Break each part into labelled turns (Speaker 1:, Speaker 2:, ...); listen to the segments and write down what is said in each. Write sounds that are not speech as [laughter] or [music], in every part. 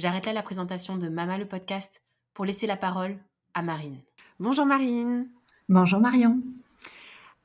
Speaker 1: J'arrête là la présentation de Mama le podcast pour laisser la parole à Marine. Bonjour Marine.
Speaker 2: Bonjour Marion.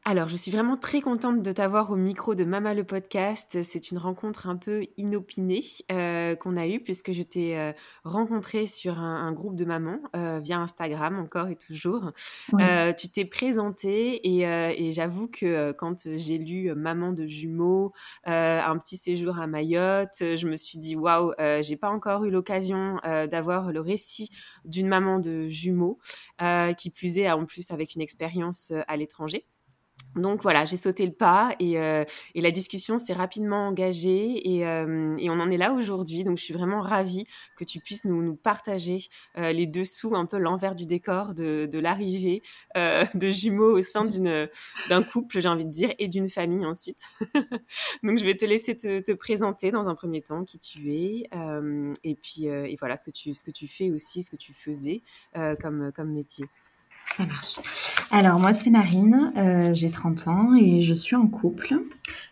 Speaker 1: Alors, je suis vraiment très contente de t'avoir au micro de Mama le podcast. C'est une rencontre un peu inopinée euh, qu'on a eue puisque je t'ai euh, rencontrée sur un, groupe de mamans euh, via Instagram encore et toujours. tu t'es présentée et, j'avoue que quand j'ai lu Maman de jumeaux, un petit séjour à Mayotte, je me suis dit waouh, j'ai pas encore eu l'occasion d'avoir le récit d'une maman de jumeaux qui plus est en plus avec une expérience à l'étranger. Donc voilà, j'ai sauté le pas et, euh, la discussion s'est rapidement engagée euh, et, on en est là aujourd'hui. Donc je suis vraiment ravie que tu puisses nous, partager euh, les dessous, un peu l'envers du décor de, l'arrivée [laughs] de jumeaux au sein d'un couple, j'ai envie de dire, et d'une famille ensuite. [laughs] Donc je vais te laisser te, présenter dans un premier temps qui tu es et puis et voilà ce que tu ce que tu fais aussi, ce que tu faisais comme comme métier.
Speaker 2: Ça marche. Alors moi c'est Marine, euh, j'ai 30 ans et je suis en couple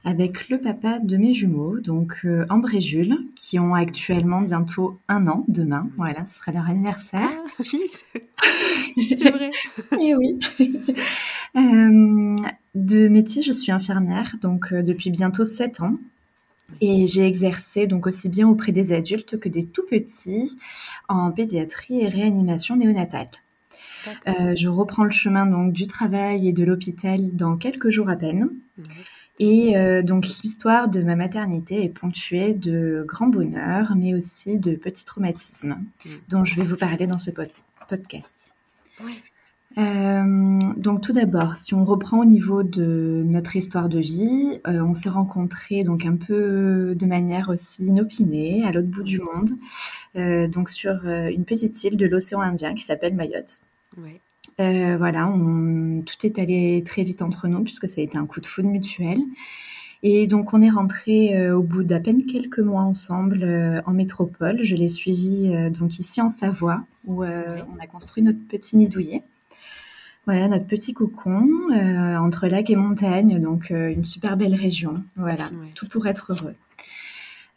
Speaker 2: avec le papa de mes jumeaux, donc euh, Ambre et Jules, qui ont actuellement bientôt un an demain. Voilà, ce sera leur anniversaire. Ah,
Speaker 1: c'est vrai. [laughs]
Speaker 2: et oui. [laughs] Euh, de métier, je suis infirmière, donc depuis bientôt 7 ans. Et j'ai exercé donc aussi bien auprès des adultes que des tout petits en pédiatrie et réanimation néonatale. Euh, je reprends le chemin donc du travail et de l'hôpital dans quelques jours à peine. Et euh, donc l'histoire de ma maternité est ponctuée de grands bonheurs, mais aussi de petits traumatismes, mhm. dont je vais vous parler dans ce podcast. Euh, donc tout d'abord, si on reprend au niveau de notre histoire de vie, on s'est rencontrés donc un peu de manière aussi inopinée à l'autre bout du monde, donc sur une petite île de l'océan Indien qui s'appelle Mayotte. Euh, voilà, tout est allé très vite entre nous puisque ça a été un coup de foudre mutuel. Et donc on est rentré euh, au bout d'à peine quelques mois ensemble euh, en métropole. Je l'ai suivi donc ici en Savoie où on a construit notre petit nid douillet. Voilà notre petit cocon entre lac et montagne, donc une super belle région. Voilà, tout pour être heureux.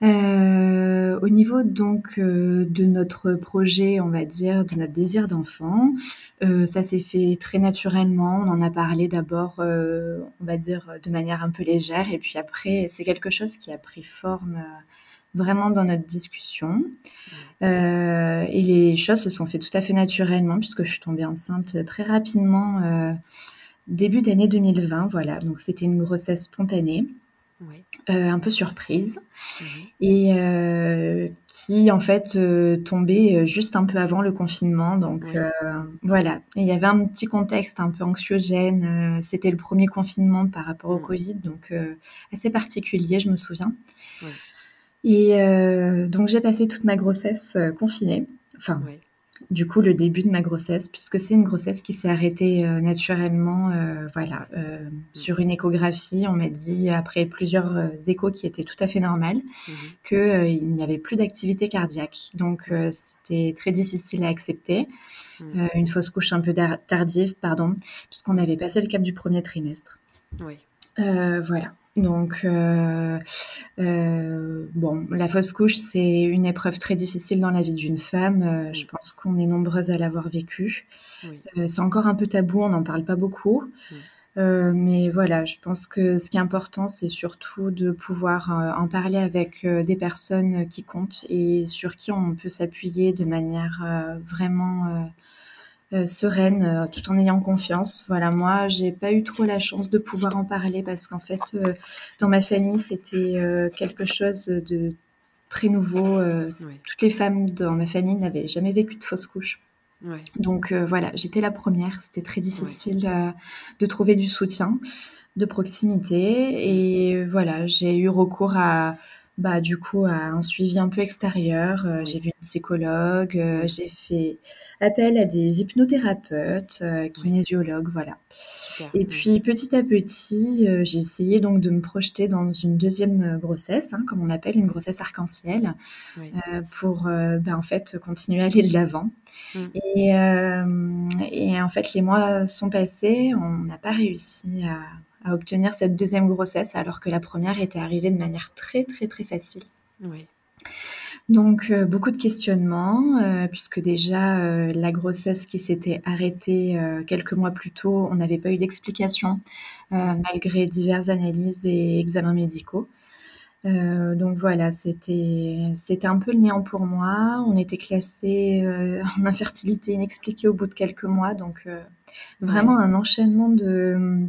Speaker 2: Euh, au niveau donc euh, de notre projet, on va dire, de notre désir d'enfant, euh, ça s'est fait très naturellement. On en a parlé d'abord, on va dire, de manière un peu légère, et puis après, c'est quelque chose qui a pris forme vraiment dans notre discussion. et les choses se sont fait tout à fait naturellement, puisque je suis tombée enceinte très rapidement, début d'année 2020. Voilà, donc c'était une grossesse spontanée. Euh, un peu surprise mhm. et euh, qui en fait euh, tombait juste un peu avant le confinement. Donc voilà, il y avait un petit contexte un peu anxiogène. C'était le premier confinement par rapport au mhm. Covid, donc assez particulier, je me souviens. Et donc j'ai passé toute ma grossesse confinée. Enfin, du coup le début de ma grossesse, puisque c'est une grossesse qui s'est arrêtée euh, naturellement. Euh, voilà, euh, sur une échographie, on m'a dit après plusieurs échos qui étaient tout à fait normales mm-hmm. qu'il n'y avait plus d'activité cardiaque. Donc c'était très difficile à accepter. Mm. une fausse couche un peu tardive, pardon, puisqu'on avait passé le cap du premier trimestre. Oui. voilà. Donc, euh, euh, bon, la fausse couche, c'est une épreuve très difficile dans la vie d'une femme. Euh, je pense qu'on est nombreuses à l'avoir vécu. c'est encore un peu tabou, on n'en parle pas beaucoup. mais voilà, je pense que ce qui est important, c'est surtout de pouvoir en parler avec des personnes qui comptent et sur qui on peut s'appuyer de manière vraiment euh, sereine, euh, tout en ayant confiance. Voilà, moi, j'ai pas eu trop la chance de pouvoir en parler parce qu'en fait, euh, dans ma famille, c'était quelque chose de très nouveau. Toutes les femmes dans ma famille n'avaient jamais vécu de fausse couche. Donc voilà, j'étais la première. C'était très difficile de trouver du soutien, de proximité. Et voilà, j'ai eu recours à bah, du coup, à un suivi un peu extérieur. J'ai vu une psychologue, j'ai fait appel à des hypnothérapeutes, euh, kinésiologues, voilà. Et puis petit à petit, euh, j'ai essayé donc de me projeter dans une deuxième euh, grossesse, hein, comme on appelle une grossesse arc-en-ciel, pour ben, en fait continuer à aller de l'avant. Mmh. Et, et, en fait, les mois sont passés, on n'a pas réussi à, à, obtenir cette deuxième grossesse, alors que la première était arrivée de manière très très très facile. Oui. Donc euh, beaucoup de questionnements, euh, puisque déjà euh, la grossesse qui s'était arrêtée quelques mois plus tôt, on n'avait pas eu d'explication malgré diverses analyses et examens médicaux. donc voilà, c'était c'était un peu le néant pour moi. On était classé [laughs] en infertilité inexpliquée au bout de quelques mois, donc vraiment un enchaînement de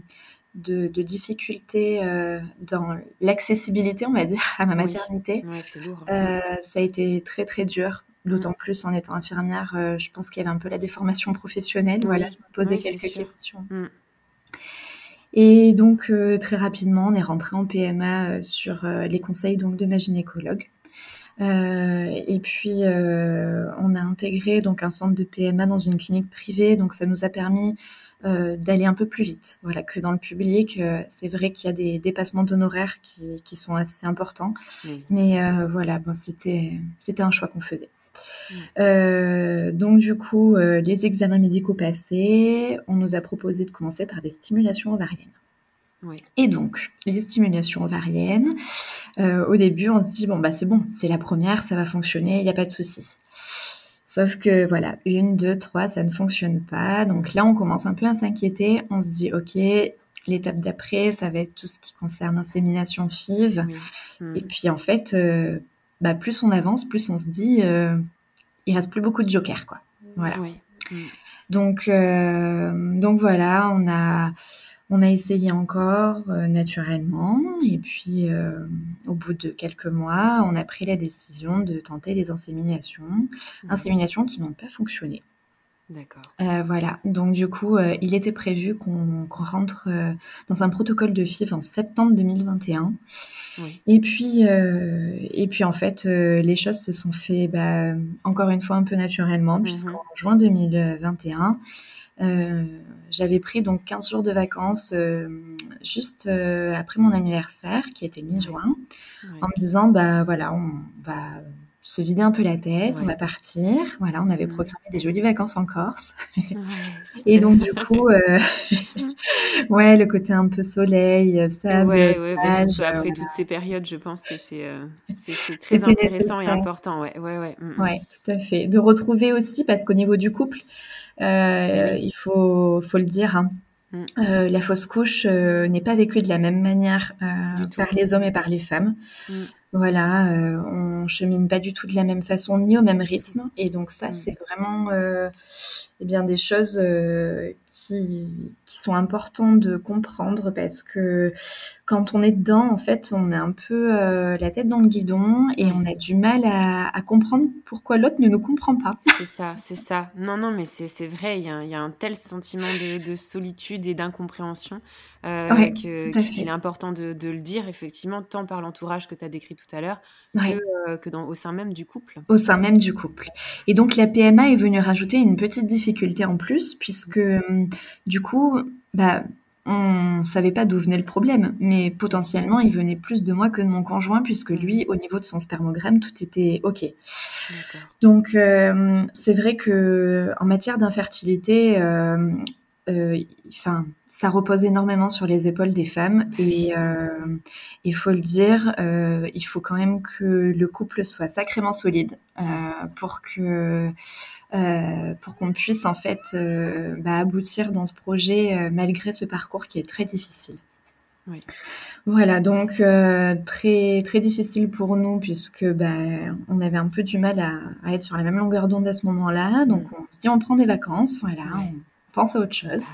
Speaker 2: de, difficultés euh, dans l'accessibilité, on va dire, à ma maternité. Euh, ça a été très très dur. D'autant mm. plus en étant infirmière, euh, je pense qu'il y avait un peu la déformation professionnelle. Voilà, je me posais quelques questions. Mm. Et donc très rapidement, on est rentré en PMA sur les conseils donc de ma gynécologue. et puis on a intégré donc un centre de PMA dans une clinique privée, donc ça nous a permis d'aller un peu plus vite. Voilà, que dans le public, euh, c'est vrai qu'il y a des dépassements d'honoraires qui, qui, sont assez importants. Mais euh, voilà, bon, c'était, un choix qu'on faisait. donc du coup, les examens médicaux passés, on nous a proposé de commencer par des stimulations ovariennes. Et donc, les stimulations ovariennes, au début, on se dit, bon, bah c'est bon, c'est la première, ça va fonctionner, il n'y a pas de souci. Sauf que voilà, une, deux, trois, ça ne fonctionne pas. Donc là, on commence un peu à s'inquiéter. On se dit, OK, l'étape d'après, ça va être tout ce qui concerne l'insémination FIV. Hmm. Et puis en fait, euh, bah, plus on avance, plus on se dit, euh, il reste plus beaucoup de jokers, quoi. Voilà. Hmm. Donc, euh, donc voilà, on a on a essayé encore euh, naturellement et puis euh, au bout de quelques mois, on a pris la décision de tenter les inséminations, mmh. inséminations qui n'ont pas fonctionné. D'accord. Euh, voilà, donc du coup, il était prévu qu'on rentre dans un protocole de FIV en septembre 2021. Et puis, et puis en fait, les choses se sont fait bah, encore une fois un peu naturellement, mmh puisqu'en juin 2021, euh, j'avais pris donc 15 jours de vacances euh, juste euh, après mon anniversaire, qui était mi-juin, en me disant, bah voilà, on va se vider un peu la tête, on va partir. Voilà, on avait programmé des jolies vacances en Corse. [laughs] et donc, du coup, [laughs] ouais, le côté un peu soleil, ça.
Speaker 1: Ouais, ouais, après toutes ces périodes, je pense que c'est très intéressant et important. Ouais, ouais, ouais.
Speaker 2: Mm, mm. ouais, tout à fait. De retrouver aussi, parce qu'au niveau du couple, euh, il faut, faut le dire. Hein. Mm. Euh, la fausse couche euh, n'est pas vécue de la même manière par les hommes et par les femmes. Mm. Voilà, on chemine pas du tout de la même façon ni au même rythme. Et donc ça, mm. c'est vraiment eh bien, des choses qui, qui, sont importantes de comprendre parce que quand on est dedans, en fait, on a un peu euh, la tête dans le guidon et on a du mal à, comprendre pourquoi l'autre ne nous comprend pas.
Speaker 1: C'est ça, c'est ça. Non, non, mais c'est vrai, il y, a, y, a un tel sentiment de, solitude et d'incompréhension euh, qu'il est important de, le dire, effectivement, tant par l'entourage que tu as décrit tout à l'heure que, euh, que dans, au sein même du couple.
Speaker 2: Au sein même du couple. Et donc, la PMA est venue rajouter une petite difficulté en plus, puisque hum, du coup, bah, on savait pas d'où venait le problème, mais potentiellement, il venait plus de moi que de mon conjoint, puisque lui, au niveau de son spermogramme, tout était OK. Donc, euh, c'est vrai que en matière d'infertilité, euh, enfin, ça repose énormément sur les épaules des femmes et il faut le dire, il faut quand même que le couple soit sacrément solide pour que pour qu'on puisse en fait bah, aboutir dans ce projet malgré ce parcours qui est très difficile. Oui. Voilà, donc euh, très très difficile pour nous puisque ben on avait un peu du mal à, à être sur la même longueur d'onde à ce moment-là. Donc mm. on se dit on prend des vacances, voilà, pense à autre chose.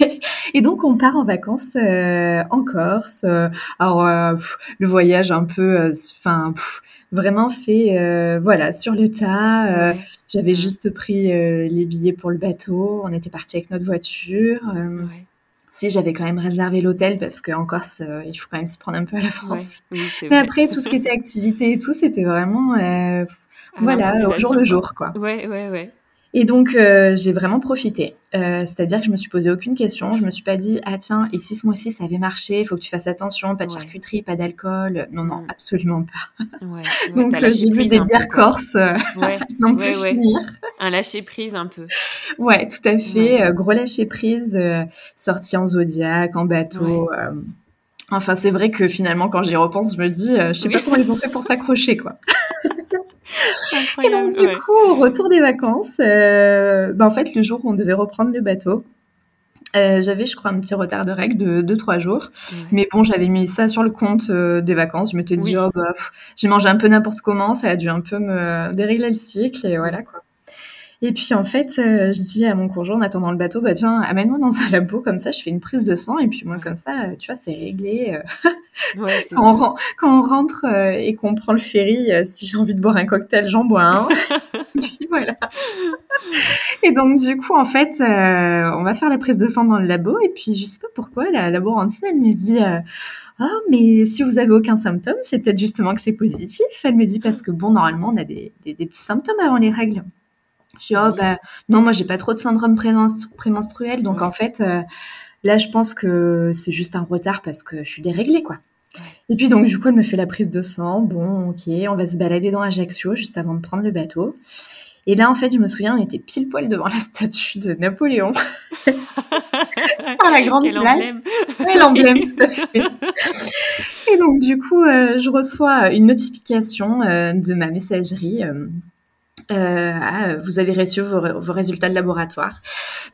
Speaker 2: [laughs] et donc on part en vacances euh, en Corse. Alors euh, le voyage un peu, enfin vraiment fait voilà sur le tas. J'avais juste pris les billets pour le bateau. On était parti avec notre voiture. Ouais si j'avais quand même réservé l'hôtel parce qu'en Corse, euh, il faut quand même s'y prendre un peu à la France. Mais après, tout ce qui était activité et tout, c'était vraiment, euh, voilà, au jour le jour, quoi.
Speaker 1: Ouais, ouais, ouais.
Speaker 2: Et donc, euh, j'ai vraiment profité. Euh, c'est-à-dire que je me suis posé aucune question. Je me suis pas dit, ah tiens, et si ce mois-ci ça avait marché, il faut que tu fasses attention, pas de charcuterie, pas d'alcool. Non, non, mm. absolument pas. Ouais. [laughs] donc, euh, j'ai vu des bières corses ouais. [laughs] non plus finir.
Speaker 1: Un lâcher prise un peu.
Speaker 2: Ouais, tout à fait. gros lâcher prise, sorti en zodiac, en bateau. Enfin, c'est vrai que finalement, quand j'y repense, je me dis, je sais pas comment ils ont fait pour s'accrocher, quoi. [laughs] Et donc, du coup, au retour des vacances, euh, bah, en fait, le jour où on devait reprendre le bateau, euh, j'avais, je crois, un petit retard de règle de 2-3 jours. Mais bon, j'avais mis ça sur le compte euh, des vacances. Je m'étais dit, oh, bah, j'ai mangé un peu n'importe comment, ça a dû un peu me dérégler le cycle, et voilà, quoi. Et puis en fait, euh, je dis à mon conjoint en attendant le bateau, bah tiens, amène-moi dans un labo comme ça, je fais une prise de sang et puis moi comme ça, tu vois, c'est réglé. Euh. Ouais, [laughs] quand, on, quand, on, rentre euh, et qu'on prend le ferry, si j'ai envie de boire un cocktail, j'en bois un. [laughs] [laughs] puis voilà. Et donc du coup, en fait, on va faire la prise de sang dans le labo et puis je sais pas pourquoi la laborantine elle me dit. Oh, mais si vous avez aucun symptôme, c'est peut-être justement que c'est positif. Elle me dit parce que bon, normalement, on a des, des petits symptômes avant les règles. Je dis, oh, bah, non, moi, j'ai pas trop de syndrome prémenstruel. Donc, en fait, euh, là, je pense que c'est juste un retard parce que je suis déréglée, quoi. Et puis, donc, du coup, elle me fait la prise de sang. Bon, ok, on va se balader dans Ajaccio juste avant de prendre le bateau. Et là, en fait, je me souviens, on était pile poil devant [laughs] la statue de Napoléon. [laughs] Sur la grande place. L'emblème, tout à fait. Et donc, du coup, euh, je reçois une notification euh, de ma messagerie euh, ah, vous avez reçu vos, résultats de laboratoire.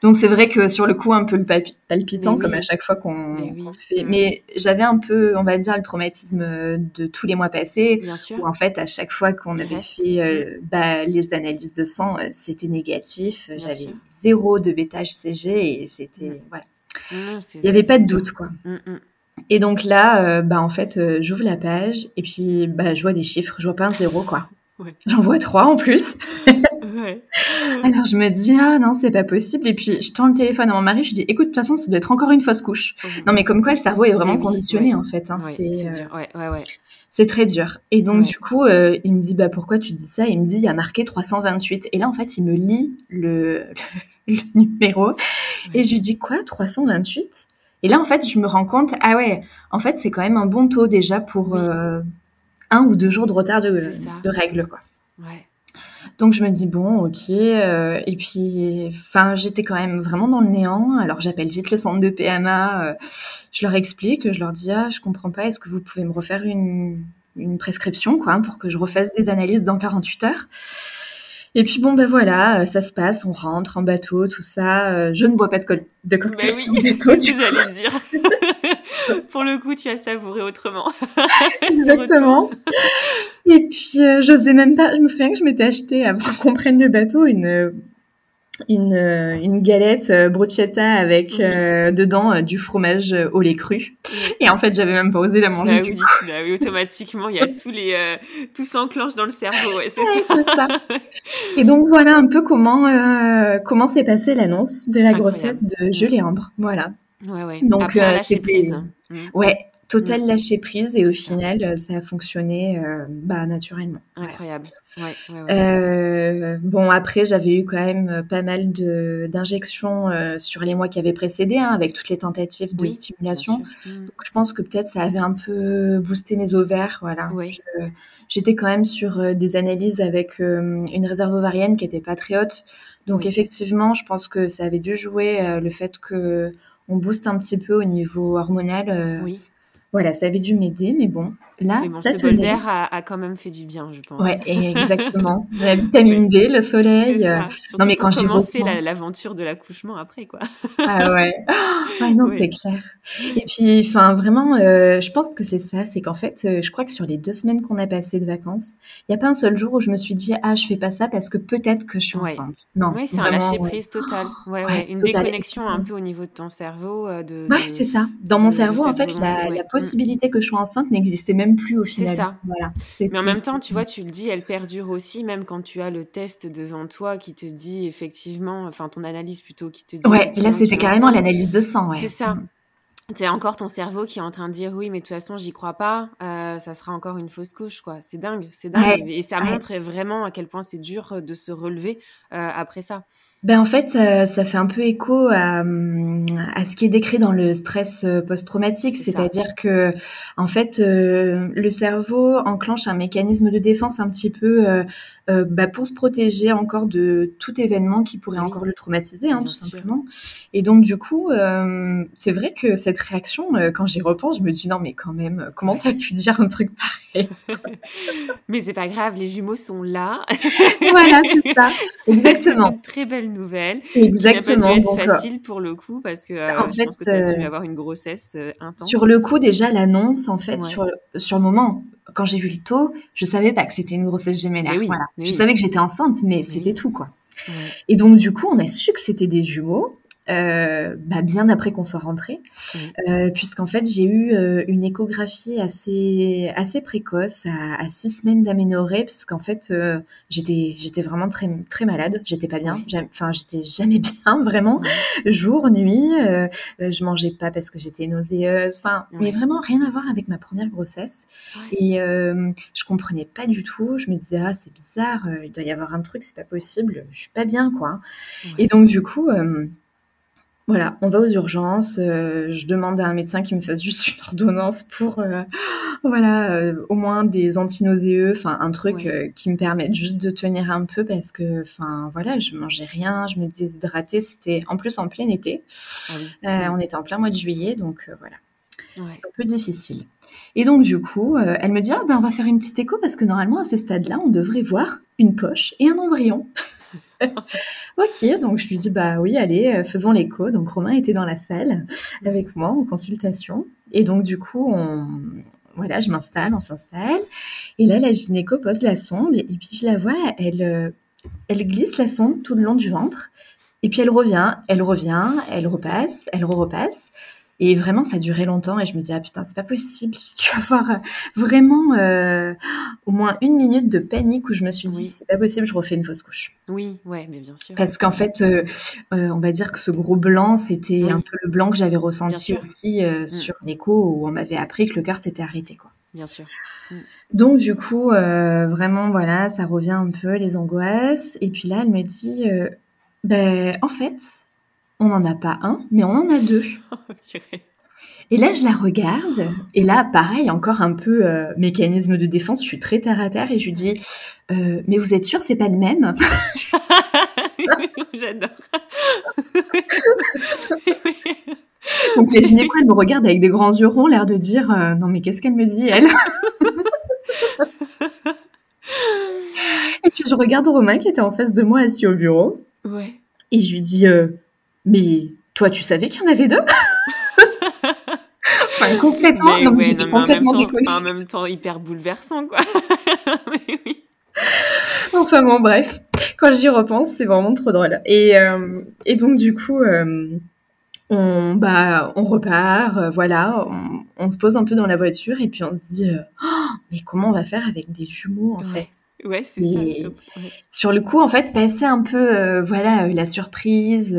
Speaker 2: Donc c'est vrai que sur le coup un peu le palpitant comme à chaque fois qu'on fait. Mais j'avais un peu, on va dire, le traumatisme de tous les mois passés, Bien sûr. où en fait à chaque fois qu'on avait fait euh, bah, les analyses de sang, euh, c'était négatif. J'avais zéro de bêta HCG et c'était voilà. Ah, Il n'y avait pas de doute quoi. Mm, mm. Et donc là, bah en fait, j'ouvre la page et puis bah je vois des chiffres, je vois pas un zéro quoi. J'en vois trois en plus. Alors je me dis ah non c'est pas possible. Et puis je tends le téléphone à mon mari je lui dis écoute de toute façon ça doit être encore une fausse couche. Non mais comme quoi le cerveau est vraiment conditionné en fait. Hein. Euh, c'est très dur. Et donc du coup euh, il me dit bah pourquoi tu dis ça? Il me dit il y a marqué 328 et là en fait il me lit le, [laughs] numéro. Et je lui dis quoi? 328 Et là en fait je me rends compte ah ouais en fait c'est quand même un bon taux déjà pour euh, un ou deux jours de retard de, de règles, quoi. Ouais. Donc je me dis bon, ok. Euh, et puis, enfin, j'étais quand même vraiment dans le néant. Alors j'appelle vite le centre de PMA. Euh, je leur explique, je leur dis ah, je comprends pas. Est-ce que vous pouvez me refaire une, une prescription, quoi, pour que je refasse des analyses dans 48 heures? Et puis bon, ben voilà, euh, ça se passe, on rentre en bateau, tout ça. Je ne bois pas de, de cocktail oui, [laughs]
Speaker 1: c'est ce que j'allais dire. [laughs] [laughs] Pour le coup, tu as savouré autrement. [laughs] [laughs]
Speaker 2: Exactement. Et puis, euh, je même pas. Je me souviens que je m'étais acheté, avant qu'on prenne le bateau, une une, euh, une galette euh, bruschetta avec euh, dedans du fromage au lait cru. Et en fait, j'avais même pas osé la manger.
Speaker 1: Bah oui, bah oui, automatiquement, il y a tous les tout s'enclenche dans le cerveau. Ouais,
Speaker 2: c'est ça. Et donc voilà un peu comment comment s'est passée l'annonce de la grossesse de Julie Ambre. Voilà.
Speaker 1: Ouais, ouais. Donc c'était
Speaker 2: mm. ouais total mm. lâcher prise et au final, ça a fonctionné bah, naturellement.
Speaker 1: Incroyable.
Speaker 2: Euh, bon, après, j'avais eu quand même pas mal d'injections euh, sur les mois qui avaient précédé, hein, avec toutes les tentatives de stimulation. Mm. Donc, je pense que peut-être ça avait un peu boosté mes ovaires. Voilà. J'étais quand même sur euh, des analyses avec une réserve ovarienne qui était pas très haute. Donc, effectivement, je pense que ça avait dû jouer le fait que on booste un petit peu au niveau hormonal. oui. Voilà, ça avait dû m'aider, mais bon, là,
Speaker 1: mais bon, ce bol d'air a, quand même fait du bien, je pense.
Speaker 2: Ouais, [laughs] exactement. la vitamine D, le soleil. Euh,
Speaker 1: non, mais quand j'ai commencé l'aventure de l'accouchement après, quoi.
Speaker 2: ah ouais. ouais [laughs] non, c'est clair. Et puis, enfin, vraiment, euh, je pense que c'est ça, c'est qu'en fait, euh, je crois que sur les deux semaines qu'on a passées de vacances, il n'y a pas un seul jour où je me suis dit, ah, je fais pas ça parce que peut-être que je suis enceinte.
Speaker 1: Non. Oui, c'est un lâcher prise total. Ouais, ouais, une déconnexion un peu au niveau de ton cerveau. De,
Speaker 2: ouais, c'est ça. Dans mon cerveau, en fait, la, la possibilité possibilité que je sois enceinte n'existait même plus au final.
Speaker 1: C'est ça. Voilà. Mais en même temps, tu vois, tu le dis, elle perdure aussi, même quand tu as le test devant toi qui te dit effectivement, enfin ton analyse plutôt qui te dit.
Speaker 2: Ouais, là c'était carrément l'analyse de sang. Ouais.
Speaker 1: C'est ça. Mm. C'est encore ton cerveau qui est en train de dire oui, mais de toute façon, j'y crois pas, euh, ça sera encore une fausse couche, quoi. C'est dingue, c'est dingue. et ça montre vraiment à quel point c'est dur de se relever euh, après ça.
Speaker 2: Ben en fait, ça, fait un peu écho à, à, ce qui est décrit dans le stress euh, post-traumatique, c'est-à-dire que en fait, euh, le cerveau enclenche un mécanisme de défense un petit peu euh, bah, pour se protéger encore de tout événement qui pourrait encore le traumatiser, hein, tout simplement. Et donc du coup, c'est vrai que cette réaction, quand j'y repense, je me dis non mais quand même, comment t'as pu dire un truc pareil? [laughs]
Speaker 1: Mais c'est pas grave, les jumeaux sont là. [laughs]
Speaker 2: voilà, c'est ça, [laughs] exactement.
Speaker 1: Une très belle nouvelle.
Speaker 2: Exactement.
Speaker 1: Qui être facile pour le coup parce que euh, en je fait, pense que tu as dû euh, avoir une grossesse euh, intense.
Speaker 2: Sur le coup, déjà l'annonce, en fait, sur, sur le moment, quand j'ai vu le taux, je savais pas que c'était une grossesse gémellaire. voilà. je savais que j'étais enceinte, mais c'était tout quoi. Et donc du coup, on a su que c'était des jumeaux. Euh, bah, bien après qu'on soit rentré, euh, puisqu'en fait j'ai eu euh, une échographie assez assez précoce à, à six semaines d'aménorrhée, puisqu'en fait euh, j'étais j'étais vraiment très très malade, j'étais pas bien, enfin j'étais jamais [laughs] bien vraiment, jour nuit, je mangeais pas parce que j'étais nauséeuse, enfin mais vraiment rien à voir avec ma première grossesse. Et je comprenais pas du tout, je me disais ah c'est bizarre, il doit y avoir un truc, c'est pas possible, je suis pas bien quoi, et donc du coup voilà, on va aux urgences. Euh, je demande à un médecin qui me fasse juste une ordonnance pour, euh, [gasps] voilà, euh, au moins des antinauséeux, enfin un truc qui me permette juste de tenir un peu parce que, enfin voilà, je mangeais rien, je me déshydratais. C'était en plus en plein été. Ah on était en plein mois de juillet, donc voilà, un peu difficile. Et donc du coup, elle me dit ah, ben on va faire une petite écho parce que normalement à ce stade-là, on devrait voir une poche et un embryon. [laughs] [laughs] ok, donc je lui dis bah oui, allez, euh, faisons l'écho. Donc Romain était dans la salle avec moi en consultation. Et donc du coup, on, voilà, je m'installe, on s'installe. Et là, la gynéco pose la sonde et, puis je la vois, elle, euh, elle glisse la sonde tout le long du ventre. Et puis elle revient, elle revient, elle repasse, elle repasse. Et vraiment, ça duré longtemps et je me dis, ah putain, c'est pas possible. [laughs] Tu vas avoir euh, vraiment euh, au moins une minute de panique où je me suis dit, c'est pas possible, je refais une fausse couche.
Speaker 1: Oui, ouais, mais bien sûr.
Speaker 2: Parce qu'en fait, euh, on va dire que ce gros blanc, c'était un peu le blanc que j'avais ressenti aussi mm. sur l'écho où on m'avait appris que le cœur s'était arrêté, quoi.
Speaker 1: Bien sûr. Mm.
Speaker 2: Donc du coup, vraiment, voilà, ça revient un peu les angoisses. Et puis là, elle me dit, ben, en fait, on n'en a pas un, mais on en a deux. [laughs] et là, je la regarde, et là, pareil, encore un peu euh, mécanisme de défense, je suis très terre à terre, et je lui dis, euh, mais vous êtes sûr, c'est pas le même? [laughs]
Speaker 1: J'adore. [laughs]
Speaker 2: Donc les gynécos, elles me regardent avec des grands yeux ronds, l'air de dire, euh, non mais qu'est-ce qu'elle me dit, elle? Et puis je regarde Romain qui était en face de moi assis au bureau.
Speaker 1: Ouais.
Speaker 2: Et je lui dis, mais toi, tu savais qu'il y en avait deux? Enfin, complètement. donc j'étais complètement
Speaker 1: en même, temps, en même temps, hyper bouleversant, quoi. [laughs] mais oui.
Speaker 2: Enfin bon, bref. Quand j'y repense, c'est vraiment trop drôle. Et, euh, et donc, du coup, euh, on, bah, on repart, euh, voilà, on, se pose un peu dans la voiture et puis on se dit, oh, mais comment on va faire avec des jumeaux, en fait?
Speaker 1: Ouais, c'est ça.
Speaker 2: Sur le coup, en fait, passer un peu, voilà, la surprise,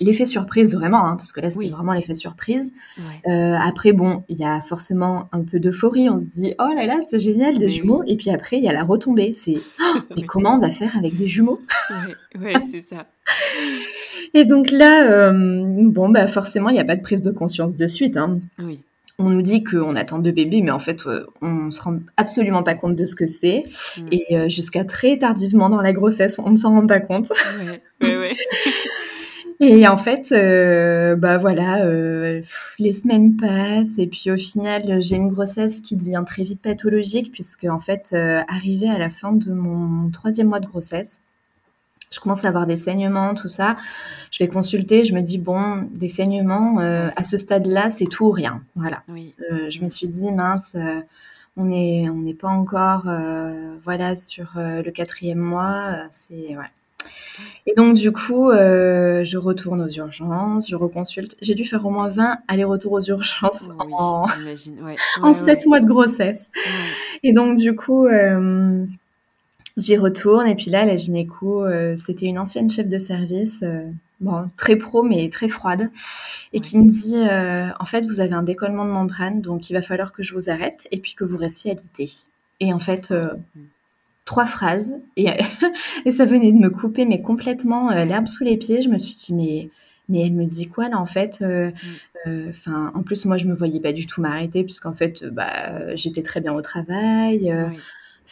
Speaker 2: l'effet surprise vraiment, hein, parce que là, c'était vraiment l'effet surprise. après, bon, il y a forcément un peu d'euphorie. On se dit, oh là là, c'est génial, des jumeaux. Et puis après, il y a la retombée. C'est, oh, [laughs] mais comment on va faire avec des jumeaux?
Speaker 1: Ouais, [laughs] c'est ça.
Speaker 2: Et donc là, bon, bah forcément, il n'y a pas de prise de conscience de suite. Hein.
Speaker 1: Oui
Speaker 2: on nous dit qu'on attend deux bébés, mais en fait, euh, on se rend absolument pas compte de ce que c'est. Mm. Et euh, jusqu'à très tardivement dans la grossesse, on ne s'en rend pas compte. [laughs] et en fait, euh, bah voilà, les semaines passent et puis au final, j'ai une grossesse qui devient très vite pathologique puisque en fait, arrivé à la fin de mon troisième mois de grossesse, je commence à avoir des saignements, tout ça. Je vais consulter, je me dis, bon, des saignements, euh, à ce stade-là, c'est tout ou rien. Voilà. Euh, je me suis dit, mince, euh, on n'est on n'est pas encore voilà, sur le quatrième mois. c'est ouais. Et donc, du coup, je retourne aux urgences, je reconsulte. J'ai dû faire au moins 20 allers-retours aux urgences en, [laughs] en 7 mois de grossesse. Et donc, du coup, J'y retourne et puis là, la gynéco, euh, c'était une ancienne chef de service, euh, bon, très pro mais très froide, et qui me dit euh, en fait, vous avez un décollement de membrane, donc il va falloir que je vous arrête et puis que vous restiez alité. Et en fait, trois phrases et, [laughs] et, ça venait de me couper mais complètement l'herbe sous les pieds. Je me suis dit mais mais elle me dit quoi là en fait Enfin, en plus moi je me voyais pas du tout m'arrêter puisqu'en fait bah j'étais très bien au travail.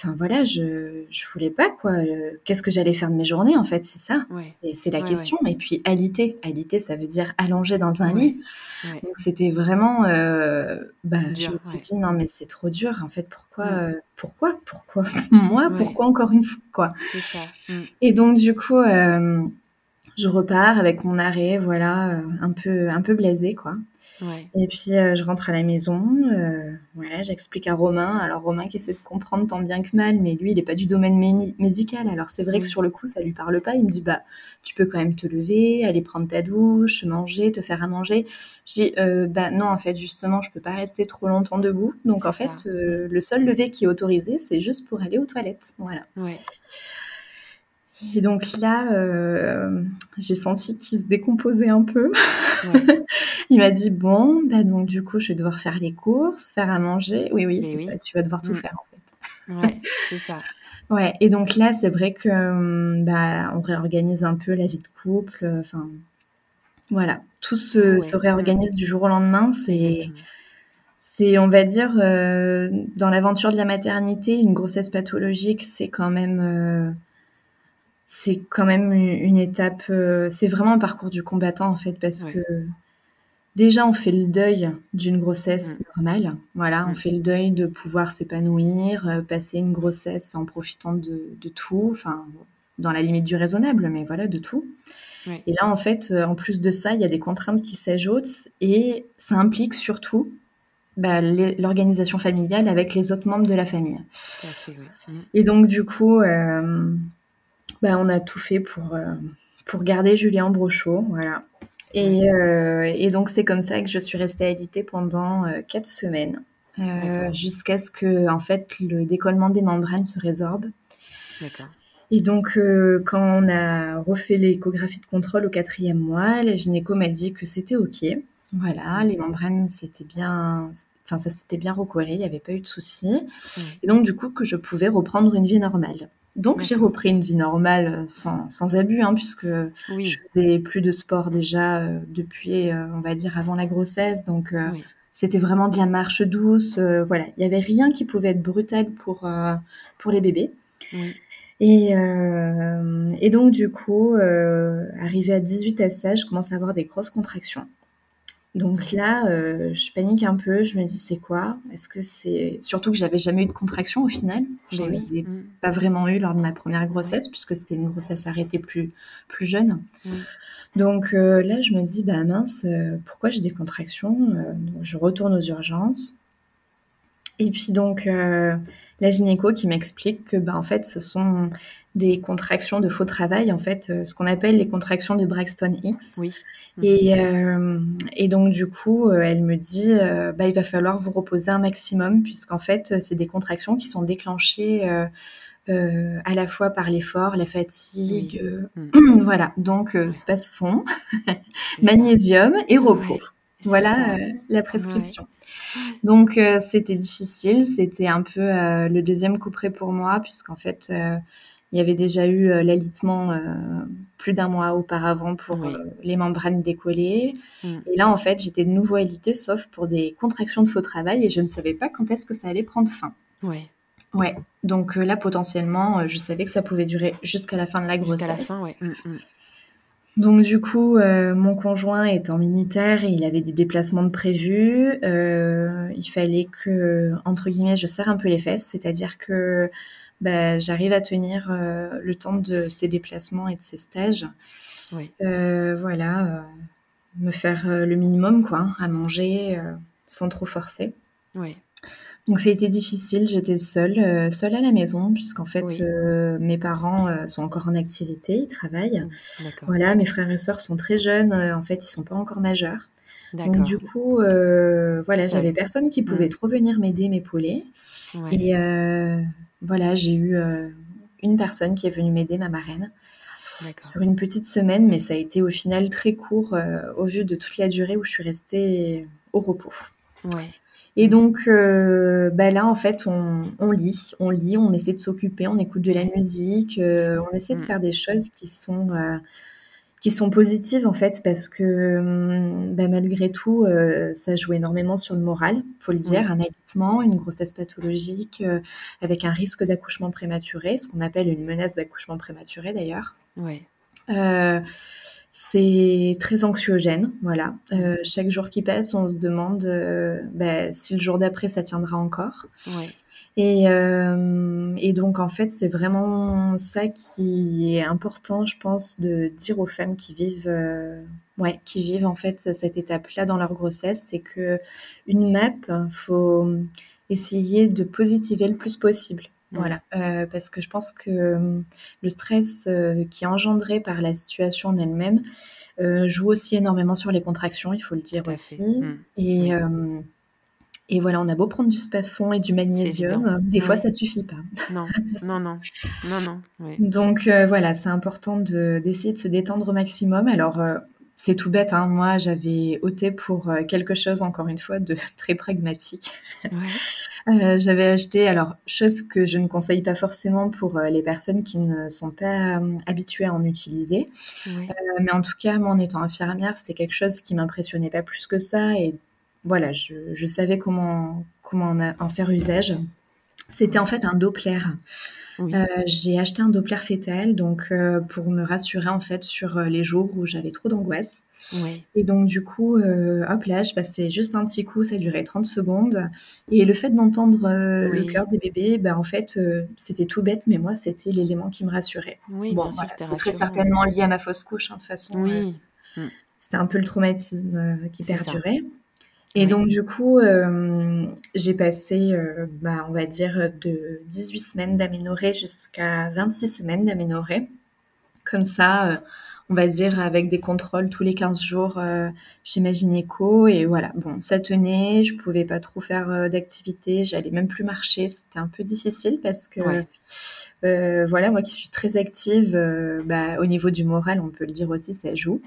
Speaker 2: Enfin voilà, je je voulais pas quoi. Euh, qu'est-ce que j'allais faire de mes journées en fait, c'est ça. C'est la question. Et puis alité, alité, ça veut dire allonger dans un lit. Donc c'était vraiment, euh, bah, je me suis dit non mais c'est trop dur en fait. Pourquoi, euh, pourquoi, pourquoi [laughs] moi, pourquoi encore une fois quoi.
Speaker 1: C'est ça. Mm.
Speaker 2: Et donc du coup, je repars avec mon arrêt, voilà, un peu un peu blasé quoi. Et puis euh, je rentre à la maison, euh, voilà, j'explique à Romain. Alors Romain qui essaie de comprendre tant bien que mal, mais lui il n'est pas du domaine médical. Alors c'est vrai que sur le coup ça lui parle pas. Il me dit bah tu peux quand même te lever, aller prendre ta douche, manger, te faire à manger. Je dis euh, bah non en fait justement je peux pas rester trop longtemps debout. Donc en fait le seul lever qui est autorisé c'est juste pour aller aux toilettes. Voilà.
Speaker 1: Ouais.
Speaker 2: Et donc là, euh, j'ai senti qu'il se décomposait un peu. [laughs] il m'a dit bon, bah donc du coup, je vais devoir faire les courses, faire à manger. Oui, oui, c'est ça. Tu vas devoir tout mm. faire en
Speaker 1: fait. ouais, c'est ça. [laughs]
Speaker 2: Ouais. Et donc là, c'est vrai que hum, bah on réorganise un peu la vie de couple. Enfin, voilà, tout se, se réorganise du jour au lendemain. C'est c'est, on va dire, euh, dans l'aventure de la maternité, une grossesse pathologique, c'est quand même euh, c'est quand même une étape, euh, c'est vraiment un parcours du combattant en fait, parce que déjà on fait le deuil d'une grossesse mm. normale, voilà, on mm. fait le deuil de pouvoir s'épanouir, euh, passer une grossesse en profitant de, tout, enfin dans la limite du raisonnable, mais voilà, de tout. Et là en fait, euh, en plus de ça, il y a des contraintes qui s'ajoutent et ça implique surtout bah, l'organisation familiale avec les autres membres de la famille. Mm. Et donc du coup, bah, on a tout fait pour, euh, pour garder Julien Brochot. Voilà. Et, euh, et donc, c'est comme ça que je suis restée alitée pendant euh, quatre semaines, jusqu'à ce que en fait, le décollement des membranes se résorbe.
Speaker 1: D'accord.
Speaker 2: Et donc, quand on a refait l'échographie de contrôle au quatrième mois, la gynéco m'a dit que c'était OK. Voilà, les membranes, c'était bien, enfin, ça s'était bien recollé, il n'y avait pas eu de soucis. Et donc, du coup, que je pouvais reprendre une vie normale. Donc j'ai repris une vie normale euh, sans, sans abus, hein, puisque je faisais plus de sport déjà euh, depuis, euh, on va dire, avant la grossesse. Donc c'était vraiment de la marche douce. voilà, il n'y avait rien qui pouvait être brutal pour, pour les bébés. Et, et, donc du coup, arrivé à 18 à 16, je commence à avoir des grosses contractions. Donc là, euh, je panique un peu. Je me dis, c'est quoi? Est-ce que c'est surtout que j'avais jamais eu de contraction au final J'en avais mm. pas vraiment eu lors de ma première grossesse puisque c'était une grossesse arrêtée plus plus jeune. Donc euh, là, je me dis, bah mince, euh, pourquoi j'ai des contractions? Je retourne aux urgences. Et puis donc la gynéco qui m'explique que bah en fait, ce sont des contractions de faux travail, en fait, ce qu'on appelle les contractions de Braxton Hicks.
Speaker 1: Oui.
Speaker 2: Et, euh, et, donc, du coup, euh, elle me dit, euh, bah, il va falloir vous reposer un maximum, puisqu'en fait, c'est des contractions qui sont déclenchées à la fois par l'effort, la fatigue. Mm. [clears throat] voilà, donc space fond, [laughs] magnésium et repos. voilà la prescription. Donc c'était difficile, c'était un peu le deuxième couperet pour moi, puisqu'en fait il y avait déjà eu euh, l'alitement euh, plus d'un mois auparavant pour euh, les membranes décollées. Mm. Et là, en fait, j'étais de nouveau alitée, sauf pour des contractions de faux travail, et je ne savais pas quand est-ce que ça allait prendre fin.
Speaker 1: Ouais.
Speaker 2: Ouais. Donc là, potentiellement, je savais que ça pouvait durer jusqu'à la fin de la grossesse.
Speaker 1: Jusqu'à la fin, ouais. Mm, mm.
Speaker 2: Donc du coup, mon conjoint étant militaire, il avait des déplacements de prévus. il fallait que, entre guillemets, je serre un peu les fesses, c'est-à-dire que bah, j'arrive à tenir euh, le temps de ces déplacements et de ces stages. Euh, voilà, euh, me faire le minimum, quoi, à manger sans trop forcer.
Speaker 1: Oui.
Speaker 2: Donc ça a été difficile, j'étais seule, seule à la maison, puisqu'en fait mes parents sont encore en activité, ils travaillent. Voilà, mes frères et sœurs sont très jeunes, en fait ils sont pas encore majeurs. Donc du coup, voilà, j'avais personne qui pouvait mmh. trop venir m'aider, m'épauler. Et voilà, j'ai eu euh, une personne qui est venue m'aider, ma marraine, sur une petite semaine, mais ça a été au final très court euh, au vu de toute la durée où je suis restée au repos. Et donc, euh, bah là, en fait, on, lit, on lit, on essaie de s'occuper, on écoute de la musique, on essaie de mm. faire des choses qui sont qui sont positives en fait parce que hum, bah, malgré tout euh, ça joue énormément sur le moral faut le dire un allaitement une grossesse pathologique euh, avec un risque d'accouchement prématuré ce qu'on appelle une menace d'accouchement prématuré d'ailleurs. Euh, c'est très anxiogène voilà chaque jour qui passe on se demande bah, si le jour d'après ça tiendra encore
Speaker 1: ouais.
Speaker 2: Euh, et, donc, en fait, c'est vraiment ça qui est important, je pense, de dire aux femmes qui vivent, euh, ouais, qui vivent en fait cette étape-là dans leur grossesse, c'est que une MAP, faut essayer de positiver le plus possible. Voilà, euh, parce que je pense que le stress qui est engendré par la situation en elle-même joue aussi énormément sur les contractions, il faut le dire aussi. Mmh. Et et voilà, on a beau prendre du space-fond et du magnésium, des fois ça suffit pas. [laughs]
Speaker 1: Non, non, non, non, non.
Speaker 2: Donc euh, voilà, c'est important d'essayer de, se détendre au maximum. Alors euh, c'est tout bête, hein. moi j'avais opté pour euh, quelque chose encore une fois de [laughs] très pragmatique. j'avais acheté, alors chose que je ne conseille pas forcément pour les personnes qui ne sont pas habituées à en utiliser, mais en tout cas moi en étant infirmière, c'est quelque chose qui m'impressionnait pas plus que ça et voilà, je, savais comment, comment en faire usage. C'était en fait un Doppler. Euh, j'ai acheté un Doppler fœtal donc euh, pour me rassurer en fait sur euh, les jours où j'avais trop d'angoisse. Et donc du coup, hop là, je passais juste un petit coup, ça durait 30 secondes. Et le fait d'entendre le cœur des bébés, ben, en fait, c'était tout bête, mais moi, c'était l'élément qui me rassurait.
Speaker 1: Oui, bon,
Speaker 2: très certainement lié à ma fausse couche, hein, de toute façon.
Speaker 1: Oui.
Speaker 2: C'était un peu le traumatisme qui perdurait. Et donc, du coup, euh, j'ai passé, euh, bah, on va dire, de 18 semaines d'aménorrhée jusqu'à 26 semaines d'aménorrhée. Comme ça, euh, on va dire, avec des contrôles tous les 15 jours chez ma gynéco. Et voilà, bon, ça tenait, je pouvais pas trop faire d'activité, j'allais même plus marcher. C'était un peu difficile parce que, voilà, moi qui suis très active, bah, au niveau du moral, on peut le dire aussi, ça joue.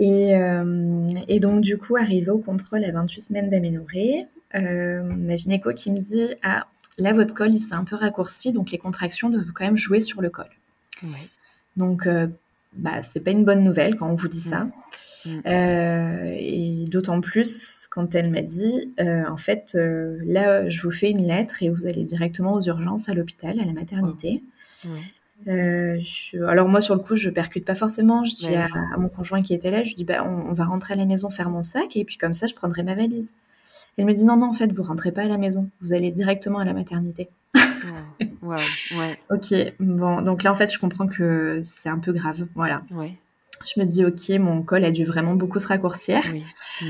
Speaker 2: Euh, et, donc, du coup, arrivé au contrôle à 28 semaines d'aménorrhée, euh, ma gynéco qui me dit Ah, là, votre col, il s'est un peu raccourci, donc les contractions doivent quand même jouer sur le col. Donc, euh, bah, c'est pas une bonne nouvelle quand on vous dit ça. Mm. Mm. et d'autant plus quand elle m'a dit, en fait, là, je vous fais une lettre et vous allez directement aux urgences à l'hôpital, à la maternité. Euh, alors moi sur le coup je percute pas forcément. Je dis à, mon conjoint qui était là, je dis bah on, va rentrer à la maison faire mon sac et puis comme ça je prendrai ma valise. Elle me dit non non en fait vous rentrez pas à la maison, vous allez directement à la maternité.
Speaker 1: ouais, ouais. [laughs]
Speaker 2: ok bon donc là en fait je comprends que c'est un peu grave voilà.
Speaker 1: Ouais.
Speaker 2: Je me dis ok mon col a dû vraiment beaucoup se raccourcir. Mm.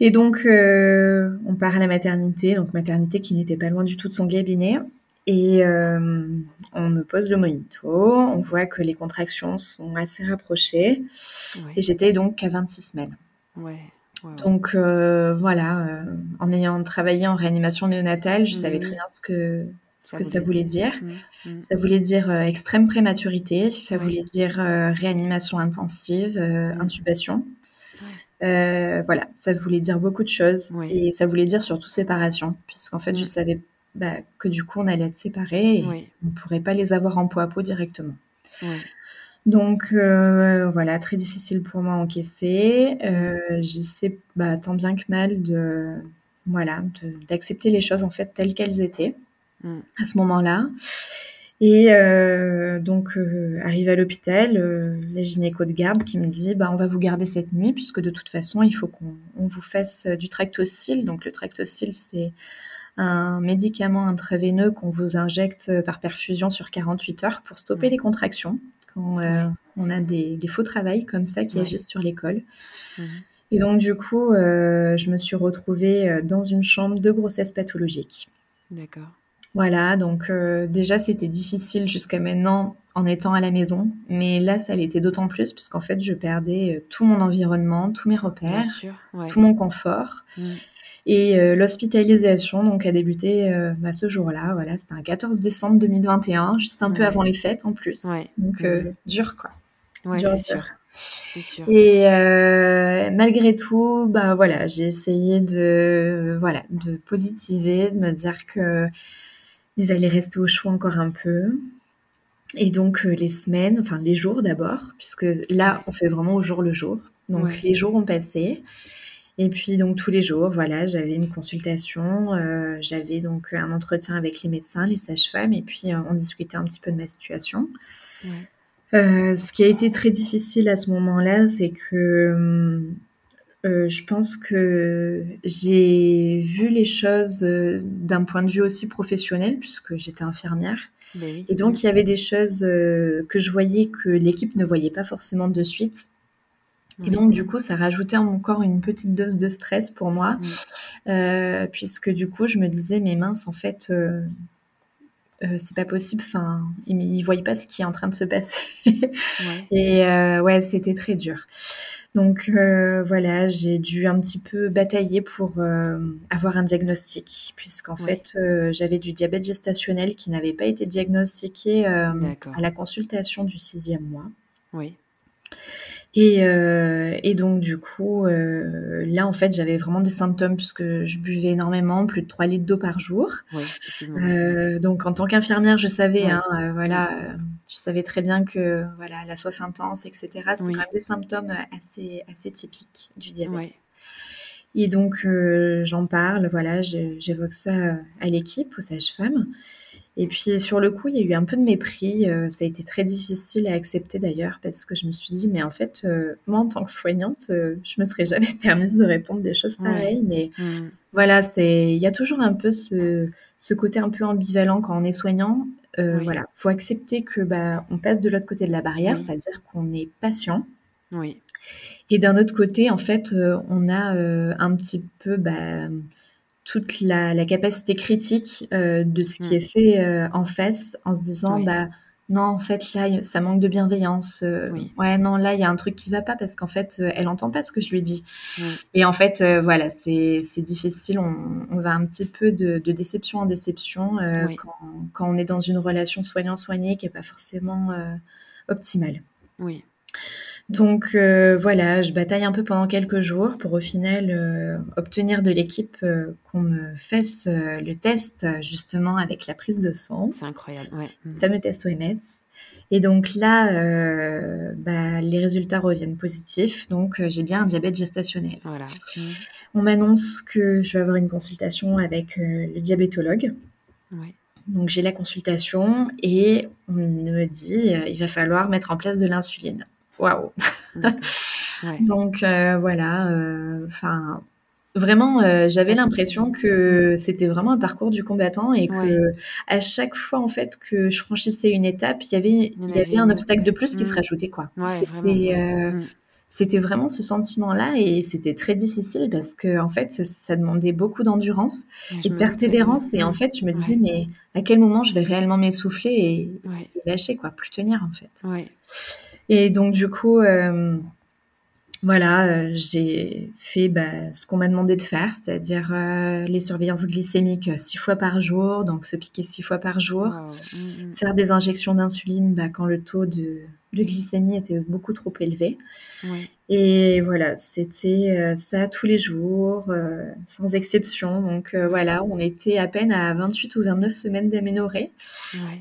Speaker 2: Et donc euh, on part à la maternité donc maternité qui n'était pas loin du tout de son cabinet. Et euh, on me pose le monito, on voit que les contractions sont assez rapprochées. Et j'étais donc à 26 semaines. Donc euh, voilà, euh, en ayant travaillé en réanimation néonatale, je savais très bien ce que, ce que ça voulait dire. Mmh, mmh. Ça voulait dire extrême prématurité, ça voulait dire réanimation intensive, intubation. voilà, ça voulait dire beaucoup de choses et ça voulait dire surtout séparation, puisqu'en fait, je savais bah, que du coup, on allait être séparés et on ne pourrait pas les avoir en peau à peau directement. Donc euh, voilà, très difficile pour moi à encaisser. Euh, J'essaie bah, tant bien que mal de voilà d'accepter les choses en fait telles qu'elles étaient mm. à ce moment-là. Et euh, donc arrive à l'hôpital, la gynéco de garde qui me dit bah on va vous garder cette nuit puisque de toute façon il faut qu'on vous fasse du tractocyle. Donc le tractocyle c'est un médicament intraveineux qu'on vous injecte par perfusion sur 48 heures pour stopper mm. les contractions quand euh, on a des, faux travails comme ça qui agissent sur l'école. Et donc, du coup, euh, je me suis retrouvée euh, dans une chambre de grossesse pathologique.
Speaker 1: D'accord.
Speaker 2: Voilà, donc déjà, c'était difficile jusqu'à maintenant en étant à la maison. Mais là, ça l'était d'autant plus puisqu'en fait, je perdais tout mon environnement, tous mes repères, tout mon confort. Et euh, l'hospitalisation donc a débuté euh, bah, ce jour-là. Voilà, c'était un 14 décembre 2021, juste un peu avant les fêtes en plus. Donc euh, dur quoi.
Speaker 1: Ouais, c'est sûr. C'est sûr.
Speaker 2: Et malgré tout, bah voilà, j'ai essayé de voilà de positiver, de me dire que ils allaient rester au chaud encore un peu. Et donc les semaines, enfin les jours d'abord, puisque là on fait vraiment au jour le jour. Donc les jours ont passé. Et puis donc tous les jours, voilà, j'avais une consultation, euh, j'avais donc un entretien avec les médecins, les sages-femmes, et puis euh, on discutait un petit peu de ma situation. Euh, ce qui a été très difficile à ce moment-là, c'est que je pense que j'ai vu les choses d'un point de vue aussi professionnel, puisque j'étais infirmière. Ben et donc, il y avait des choses que je voyais que l'équipe ne voyait pas forcément de suite. Et donc, du coup, ça rajoutait encore une petite dose de stress pour moi, euh, puisque du coup, je me disais, mais mince, en fait, euh, euh, c'est pas possible. Enfin, ils, ne voyaient pas ce qui est en train de se passer. [laughs] Et ouais, c'était très dur. Donc voilà, j'ai dû un petit peu batailler pour avoir un diagnostic, puisqu'en fait, j'avais du diabète gestationnel qui n'avait pas été diagnostiqué à la consultation du sixième mois.
Speaker 1: Oui.
Speaker 2: Et, euh, et, donc du coup, euh, là en fait, j'avais vraiment des symptômes puisque je buvais énormément, plus de 3 litres d'eau par jour. euh, donc en tant qu'infirmière, je savais, hein, voilà, je savais très bien que voilà, la soif intense, etc. C'était quand même des symptômes assez assez typiques du diabète. Et donc j'en parle, voilà, j'évoque ça à l'équipe, aux sages-femmes. Et puis sur le coup, il y a eu un peu de mépris. Euh, ça a été très difficile à accepter d'ailleurs parce que je me suis dit, mais en fait, euh, moi en tant que soignante, euh, je me serais jamais [laughs] permise de répondre des choses pareilles. Mais mmh. voilà, c'est, il y a toujours un peu ce, ce, côté un peu ambivalent quand on est soignant. Oui. Voilà, faut accepter que bah on passe de l'autre côté de la barrière, c'est-à-dire qu'on est patient.
Speaker 1: Oui.
Speaker 2: Et d'un autre côté, en fait, on a un petit peu bah, toute la, capacité critique euh, de ce qui mm. est fait euh, en face en se disant bah non en fait là ça manque de bienveillance euh, ouais non là il y a un truc qui va pas parce qu'en fait elle entend pas ce que je lui dis. Et en fait voilà c'est difficile on, va un petit peu de, déception en déception quand, quand, on est dans une relation soignant soignée qui est pas forcément optimale.
Speaker 1: Oui
Speaker 2: donc euh, voilà, je bataille un peu pendant quelques jours pour au final euh, obtenir de l'équipe euh, qu'on me fasse le test justement avec la prise de sang.
Speaker 1: C'est incroyable, ouais.
Speaker 2: Le fameux test OMS. Et donc là, bah, les résultats reviennent positifs. Donc j'ai bien un diabète gestationnel.
Speaker 1: Voilà.
Speaker 2: On m'annonce que je vais avoir une consultation avec le diabétologue.
Speaker 1: Ouais.
Speaker 2: Donc j'ai la consultation et on me dit il va falloir mettre en place de l'insuline waouh. Donc euh, voilà, euh, enfin. Vraiment, euh, j'avais l'impression que c'était vraiment un parcours du combattant et que à chaque fois en fait que je franchissais une étape, il y avait, il y avait un obstacle de plus qui se mm. rajoutait quoi. Mm. c'était vraiment ce sentiment-là et c'était très difficile parce que en fait ça, demandait beaucoup d'endurance et de persévérance et en fait je me disais mais à quel moment je vais réellement m'essouffler et, et, lâcher quoi plus tenir en fait. Et donc, du coup, euh, voilà, j'ai fait bah, ce qu'on m'a demandé de faire, c'est-à-dire les surveillances glycémiques six fois par jour, donc se piquer six fois par jour, mmh, mmh. faire des injections d'insuline bah, quand le taux de le glycémie était beaucoup trop élevé. Et voilà, c'était euh, ça tous les jours, euh, sans exception. Donc euh, voilà, on était à peine à 28 ou 29 semaines d'aménorrhée.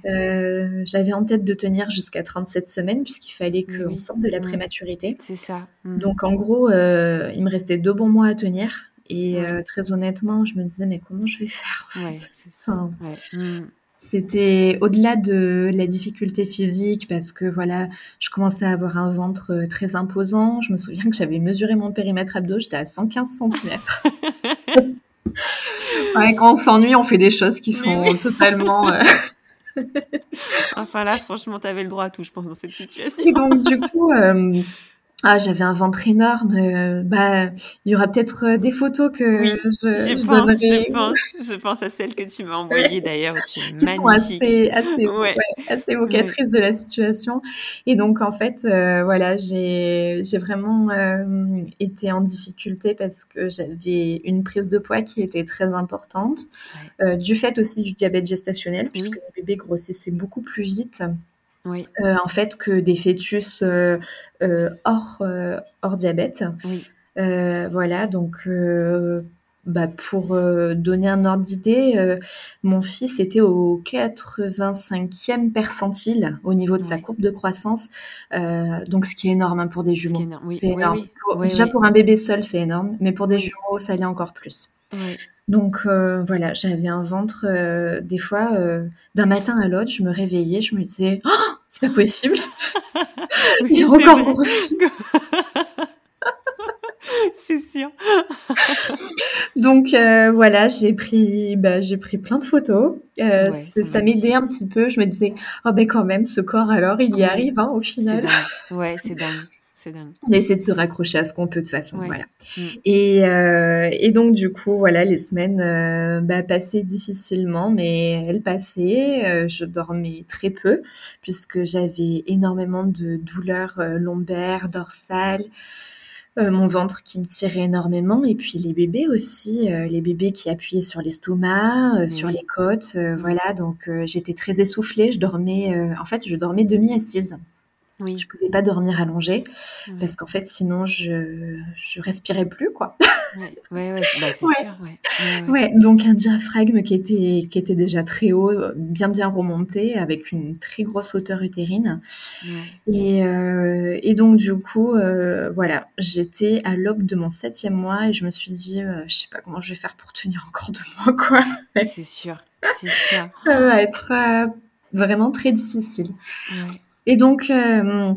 Speaker 2: J'avais en tête de tenir jusqu'à 37 semaines, puisqu'il fallait qu'on sorte de la prématurité.
Speaker 1: C'est ça.
Speaker 2: Mmh. Donc en gros, il me restait deux bons mois à tenir. Et très honnêtement, je me disais, mais comment je vais faire en fait? mmh. C'était au-delà de la difficulté physique parce que voilà, je commençais à avoir un ventre euh, très imposant. Je me souviens que j'avais mesuré mon périmètre abdo, j'étais à 115 cm. [laughs] quand on s'ennuie, on fait des choses qui sont totalement. Euh, [laughs]
Speaker 1: enfin là, franchement, tu avais le droit à tout, je pense, dans cette situation.
Speaker 2: donc, du coup, euh, ah, j'avais un ventre énorme. Euh, bah, il y aura peut-être euh, des photos que je,
Speaker 1: je, pense, je, pense, je pense à celle que tu m'as envoyée d'ailleurs, [laughs] qui, qui sont
Speaker 2: assez, assez, ouais. assez évocatrices de la situation. Et donc en fait, euh, voilà, j'ai j'ai vraiment été en difficulté parce que j'avais une prise de poids qui était très importante, du fait aussi du diabète gestationnel, puisque le bébé grossissait beaucoup plus vite. Oui. Euh, en fait, que des fœtus euh, euh, hors, hors diabète. Oui. voilà, donc bah, pour donner un ordre d'idée, mon fils était au 85e percentile au niveau de sa courbe de croissance, donc ce qui est énorme hein, pour des jumeaux. C'est énorme. déjà pour un bébé seul, c'est énorme, mais pour des jumeaux, ça l'est encore plus. Donc voilà, j'avais un ventre, des fois, d'un matin à l'autre, je me réveillais, je me disais, oh, c'est pas possible. [laughs] [laughs]
Speaker 1: Il encore [laughs] c'est sûr.
Speaker 2: Donc euh, voilà, j'ai pris, bah, j'ai pris plein de photos. Euh, ça m'aidait un petit peu. Je me disais, oh ben quand même, ce corps alors, il y arrive hein, au final.
Speaker 1: Ouais, c'est dingue.
Speaker 2: On essaie de se raccrocher à ce qu'on peut de toute façon, voilà. Mm. Et, euh, et, donc du coup, voilà, les semaines euh, bah, passaient difficilement, mais elles passaient. Euh, je dormais très peu puisque j'avais énormément de douleurs lombaires, dorsales. mon ventre qui me tirait énormément et puis les bébés aussi, les bébés qui appuyaient sur l'estomac, sur les côtes, mm. voilà. Donc j'étais très essoufflée. Je dormais, en fait, je dormais demi assise. Oui. Je pouvais pas dormir allongée parce qu'en fait, sinon, je, je respirais plus, quoi.
Speaker 1: Ouais, ouais, ouais bah, c'est sûr.
Speaker 2: Ouais. donc un diaphragme qui était, qui était déjà très haut, bien, bien remonté, avec une très grosse hauteur utérine. Et, euh, et, donc, du coup, euh, voilà, j'étais à l'aube de mon septième mois et je me suis dit, euh, je sais pas comment je vais faire pour tenir encore deux mois, quoi.
Speaker 1: C'est sûr, c'est sûr.
Speaker 2: Ça va être vraiment très difficile. Et donc, euh,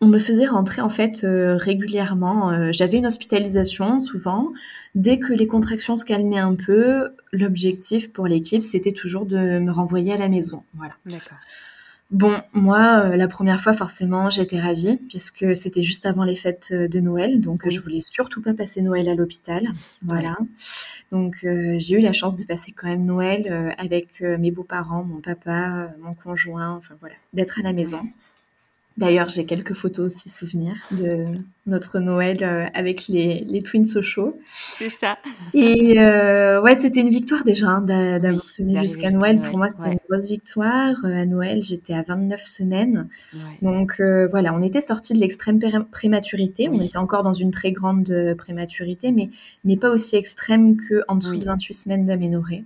Speaker 2: on me faisait rentrer en fait euh, régulièrement. Euh, j'avais une hospitalisation souvent. Dès que les contractions se calmaient un peu, l'objectif pour l'équipe, c'était toujours de me renvoyer à la maison. Voilà. D'accord. Bon, moi, la première fois, forcément, j'étais ravie puisque c'était juste avant les fêtes de Noël, donc je voulais surtout pas passer Noël à l'hôpital. Voilà. Donc, j'ai eu la chance de passer quand même Noël avec mes beaux-parents, mon papa, mon conjoint, enfin voilà, d'être à la maison. D'ailleurs, j'ai quelques photos aussi souvenirs de notre Noël euh, avec les, les Twins Sochaux.
Speaker 1: C'est ça.
Speaker 2: Et euh, ouais, c'était une victoire déjà hein, d'avoir tenu jusqu'à Noël. Pour moi, c'était une grosse victoire. Euh, à Noël, j'étais à 29 semaines. Donc voilà, on était sorti de l'extrême prématurité. On était encore dans une très grande prématurité, mais, mais pas aussi extrême qu'en dessous de 28 semaines d'aménorrhée.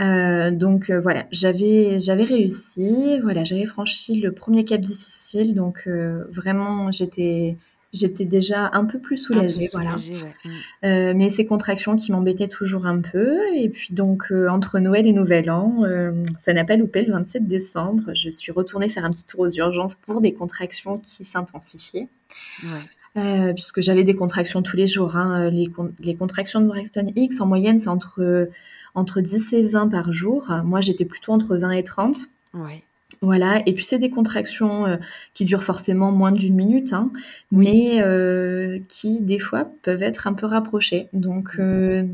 Speaker 2: Euh, donc euh, voilà, j'avais j'avais réussi, voilà, j'avais franchi le premier cap difficile, donc euh, vraiment j'étais j'étais déjà un peu plus soulagée, voilà. Mm. mais ces contractions qui m'embêtaient toujours un peu, et puis donc entre Noël et Nouvel An, ça n'a pas loupé le 27 décembre, je suis retournée faire un petit tour aux urgences pour des contractions qui s'intensifiaient. puisque j'avais des contractions tous les jours. Hein. Les, les, contractions de Braxton X, en moyenne, c'est entre entre 10 et 20 par jour. Moi, j'étais plutôt entre 20 et 30. Voilà, et puis c'est des contractions euh, qui durent forcément moins d'une minute, hein, mais euh, qui des fois peuvent être un peu rapprochées. Donc, euh,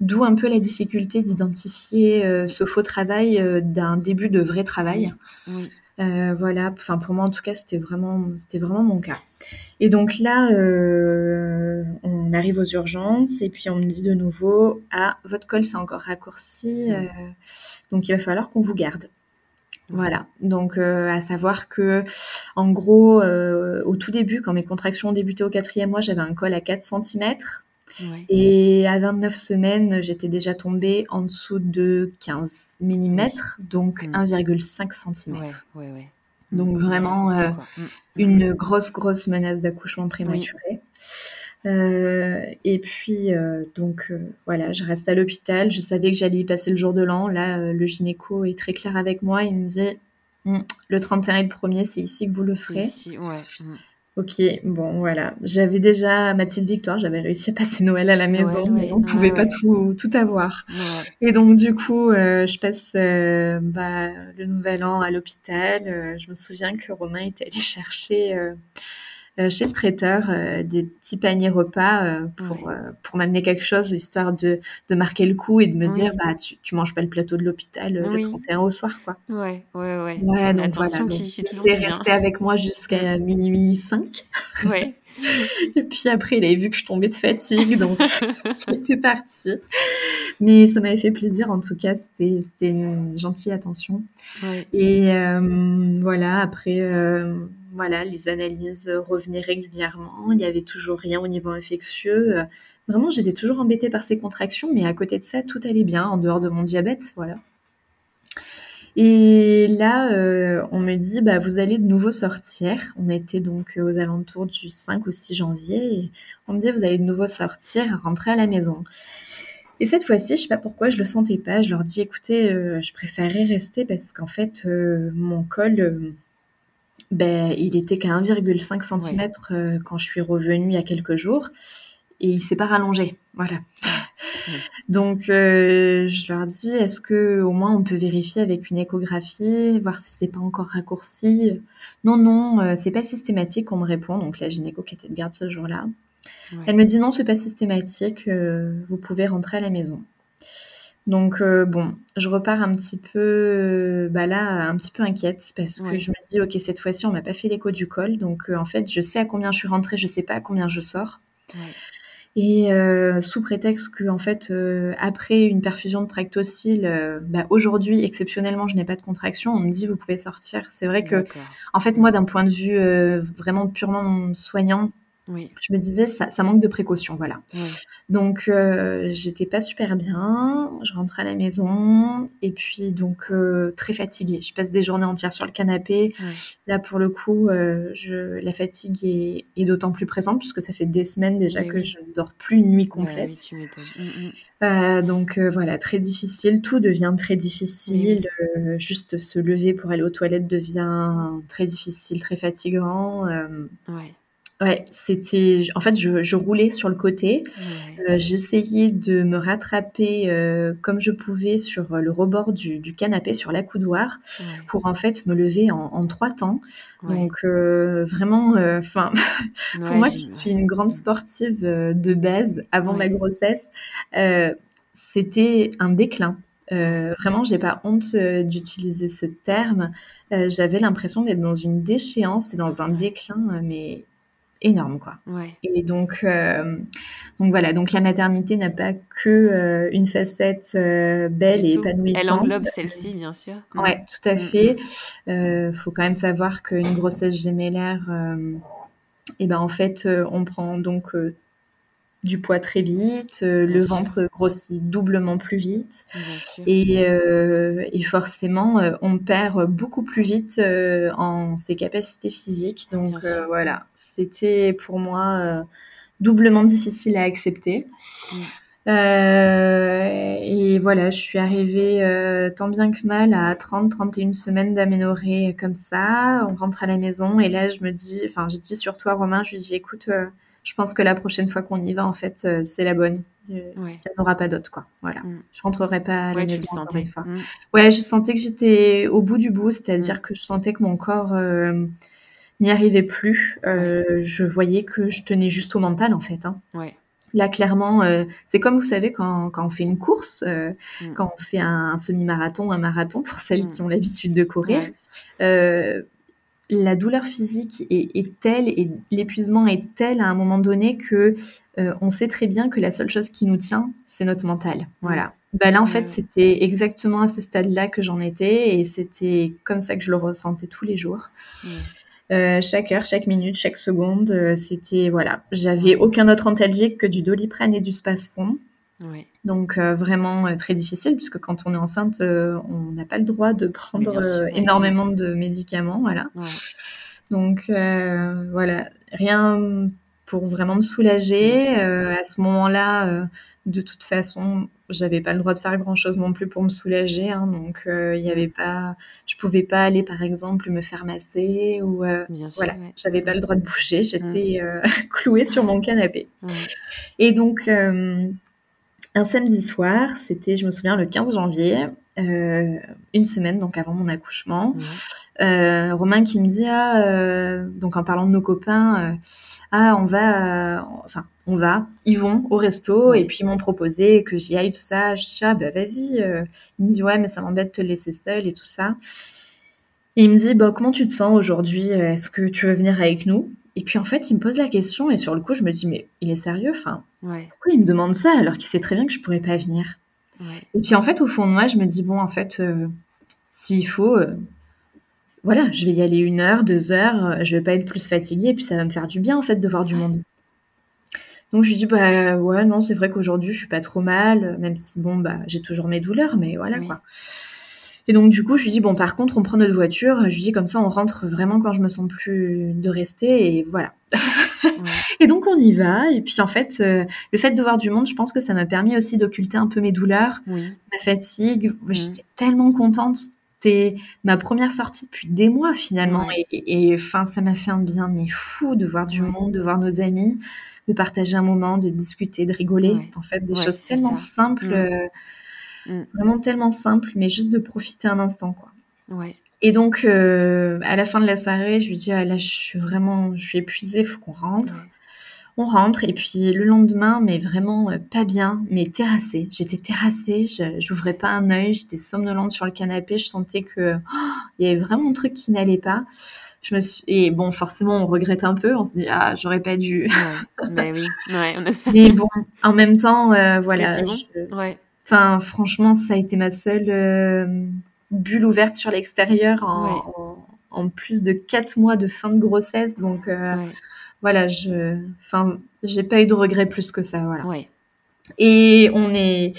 Speaker 2: d'où un peu la difficulté d'identifier ce faux travail d'un début de vrai travail. Euh, voilà, enfin pour moi en tout cas c'était vraiment, c'était vraiment mon cas. Et donc là, euh, on arrive aux urgences et puis on me dit de nouveau, ah votre col s'est encore raccourci, euh, donc il va falloir qu'on vous garde. Voilà, donc à savoir que en gros, au tout début, quand mes contractions ont débuté au quatrième mois, j'avais un col à 4 cm. Et à 29 semaines, j'étais déjà tombée en dessous de 15 mm, donc 1,5 cm. donc mm. vraiment euh, mm. une grosse, grosse menace d'accouchement prématuré. Euh, et puis, euh, donc voilà, je reste à l'hôpital. Je savais que j'allais y passer le jour de l'an. Là, le gynéco est très clair avec moi. Il me dit le 31 et le 1er, c'est ici que vous le ferez. Ici, ouais. Ok, bon voilà. J'avais déjà ma petite victoire, j'avais réussi à passer Noël à la maison, mais on pouvait pas tout, tout avoir. Et donc du coup, euh, je passe euh, bah, le nouvel an à l'hôpital. Euh, je me souviens que Romain était allé chercher chez le traiteur euh, des petits paniers repas euh, pour, pour m'amener quelque chose, histoire de, de marquer le coup et de me dire, bah, tu, tu manges pas le plateau de l'hôpital le 31 au soir, quoi.
Speaker 1: Ouais, ouais, ouais. Ouais, donc
Speaker 2: Attention voilà. qui toujours resté avec moi jusqu'à minuit 5. Ouais. [laughs] Et puis après, il avait vu que je tombais de fatigue, donc [laughs] il était parti. Mais ça m'avait fait plaisir, en tout cas, c'était une gentille attention. Ouais. Et euh, voilà, après, euh, voilà, les analyses revenaient régulièrement. Il n'y avait toujours rien au niveau infectieux. Vraiment, j'étais toujours embêtée par ces contractions, mais à côté de ça, tout allait bien, en dehors de mon diabète, voilà. Et là, euh, on me dit, bah, vous allez de nouveau sortir. On était donc aux alentours du 5 ou 6 janvier. On me dit, vous allez de nouveau sortir, rentrer à la maison. Et cette fois-ci, je sais pas pourquoi, je le sentais pas. Je leur dis, écoutez, euh, je préférerais rester parce qu'en fait, euh, mon col, ben, il était qu'à 1,5 cm euh, quand je suis revenue il y a quelques jours et il s'est pas rallongé. Voilà. Donc euh, je leur dis est-ce que au moins on peut vérifier avec une échographie, voir si c'est pas encore raccourci? Non non, euh, c'est pas systématique. On me répond donc la gynéco qui était de garde ce jour-là. Elle me dit non c'est pas systématique. vous pouvez rentrer à la maison. Donc euh, bon, je repars un petit peu, euh, bah là, un petit peu inquiète parce que je me dis, ok, cette fois-ci, on m'a pas fait l'écho du col, donc euh, en fait, je sais à combien je suis rentrée, je sais pas à combien je sors. Et sous prétexte que en fait, après une perfusion de tractocyle, bah, aujourd'hui, exceptionnellement, je n'ai pas de contraction, on me dit, vous pouvez sortir. C'est vrai que, en fait, moi, d'un point de vue vraiment purement soignant, je me disais, ça, ça, manque de précaution, voilà. Donc, euh, j'étais pas super bien. Je rentre à la maison et puis donc euh, très fatiguée. Je passe des journées entières sur le canapé. Là, pour le coup, euh, je, la fatigue est, est d'autant plus présente puisque ça fait des semaines déjà que je ne dors plus une nuit complète. Mmh, mmh. donc voilà, très difficile. Tout devient très difficile. juste se lever pour aller aux toilettes devient très difficile, très fatigant. ouais. Ouais, c'était. En fait, je, je, roulais sur le côté. Euh, j'essayais de me rattraper euh, comme je pouvais sur le rebord du, du canapé, sur l'accoudoir, pour en fait me lever en, en trois temps. Donc euh, vraiment, euh, enfin, [laughs] pour moi qui suis une grande sportive euh, de base avant ma grossesse, c'était un déclin. vraiment, j'ai pas honte d'utiliser ce terme. J'avais l'impression d'être dans une déchéance et dans un déclin, mais énorme quoi. Ouais. Et donc euh, donc voilà, donc la maternité n'a pas que euh, une facette euh, belle et épanouissante.
Speaker 1: Elle englobe celle-ci bien sûr.
Speaker 2: Ouais, tout à mm, fait. Mm. faut quand même savoir qu'une grossesse gémellaire et eh ben en fait on prend donc du poids très vite, le ventre grossit doublement plus vite et, et, forcément on perd beaucoup plus vite en ses capacités physiques. Donc voilà, c'était pour moi euh, doublement difficile à accepter. Mm. Euh, et voilà, je suis arrivée euh, tant bien que mal à 30-31 semaines d'aménorrhée comme ça. On rentre à la maison et là, je me dis, enfin, je dis sur toi, Romain, je lui dis, écoute, je pense que la prochaine fois qu'on y va, en fait, c'est la bonne. Il n'y en aura pas d'autre, quoi. Voilà. Mm. Je rentrerai pas à la maison. Tu mm. Ouais, je sentais que j'étais au bout du bout, c'est-à-dire que je sentais que mon corps n'y arrivais plus. Euh, je voyais que je tenais juste au mental, en fait. Hein. Ouais. Là, clairement, euh, c'est comme vous savez quand, quand, on fait une course, euh, mm. quand on fait un, semi-marathon, un marathon, pour celles mm. qui ont l'habitude de courir, la douleur physique est, telle et l'épuisement est tel à un moment donné que on sait très bien que la seule chose qui nous tient, c'est notre mental. Mm. Voilà. Bah là, en fait, c'était exactement à ce stade-là que j'en étais et c'était comme ça que je le ressentais tous les jours. Euh, chaque heure, chaque minute, chaque seconde, euh, c'était voilà. J'avais aucun autre antalgique que du doliprane et du spasfon. Donc euh, vraiment très difficile puisque quand on est enceinte, on n'a pas le droit de prendre énormément de médicaments, voilà. Donc voilà, rien pour vraiment me soulager. à ce moment-là, de toute façon, j'avais pas le droit de faire grand chose non plus pour me soulager. Hein, donc, euh, il y avait pas, je pouvais pas aller, par exemple, me faire masser ou euh, voilà, j'avais pas le droit de bouger. J'étais euh, [laughs] clouée sur mon canapé. Et donc, un samedi soir, c'était, je me souviens, le 15 janvier, une semaine donc avant mon accouchement. Romain qui me dit ah, donc en parlant de nos copains ah on va enfin on va, ils vont au resto et puis ils m'ont proposé que j'y aille, tout ça. Je dis, ah bah vas-y. Euh. Il me dit, ouais, mais ça m'embête de te laisser seule et tout ça. Et il me dit, bah comment tu te sens aujourd'hui? Est-ce que tu veux venir avec nous? Et puis en fait, il me pose la question et sur le coup, je me dis, mais il est sérieux? Enfin, pourquoi il me demande ça alors qu'il sait très bien que je pourrais pas venir? Et puis en fait, au fond de moi, je me dis, bon, en fait, euh, s'il faut, euh, voilà, je vais y aller une heure, deux heures, je vais pas être plus fatiguée et puis ça va me faire du bien en fait de voir du monde. Donc je lui dis bah ouais non c'est vrai qu'aujourd'hui je suis pas trop mal même si bon bah j'ai toujours mes douleurs mais voilà quoi. Et donc du coup je lui dis bon par contre on prend notre voiture je lui dis comme ça on rentre vraiment quand je me sens plus de rester et voilà. [laughs] et donc on y va et puis en fait euh, le fait de voir du monde je pense que ça m'a permis aussi d'occulter un peu mes douleurs, ma fatigue. Mmh. J'étais tellement contente c'était ma première sortie depuis des mois finalement et enfin ça m'a fait un bien mais fou de voir du monde, de voir nos amis de partager un moment, de discuter, de rigoler. En fait, des choses tellement simples, mm. Euh, mm. vraiment tellement simples, mais juste de profiter un instant, quoi. Ouais. Et donc, euh, à la fin de la soirée, je lui dis, ah, là, je suis vraiment, je suis épuisée, faut qu'on rentre. On rentre, et puis le lendemain, mais vraiment euh, pas bien, mais terrassée. J'étais terrassée, je n'ouvrais pas un œil, j'étais somnolente sur le canapé, je sentais que oh, il y avait vraiment un truc qui n'allait pas. Je me suis et bon forcément on regrette un peu on se dit ah j'aurais pas dû.
Speaker 1: Ouais, oui ouais, [laughs]
Speaker 2: mais bon en même temps euh, voilà ouais. enfin franchement ça a été ma seule euh, bulle ouverte sur l'extérieur en, en, plus de quatre mois de fin de grossesse donc voilà je enfin j'ai pas eu de regrets plus que ça voilà et on est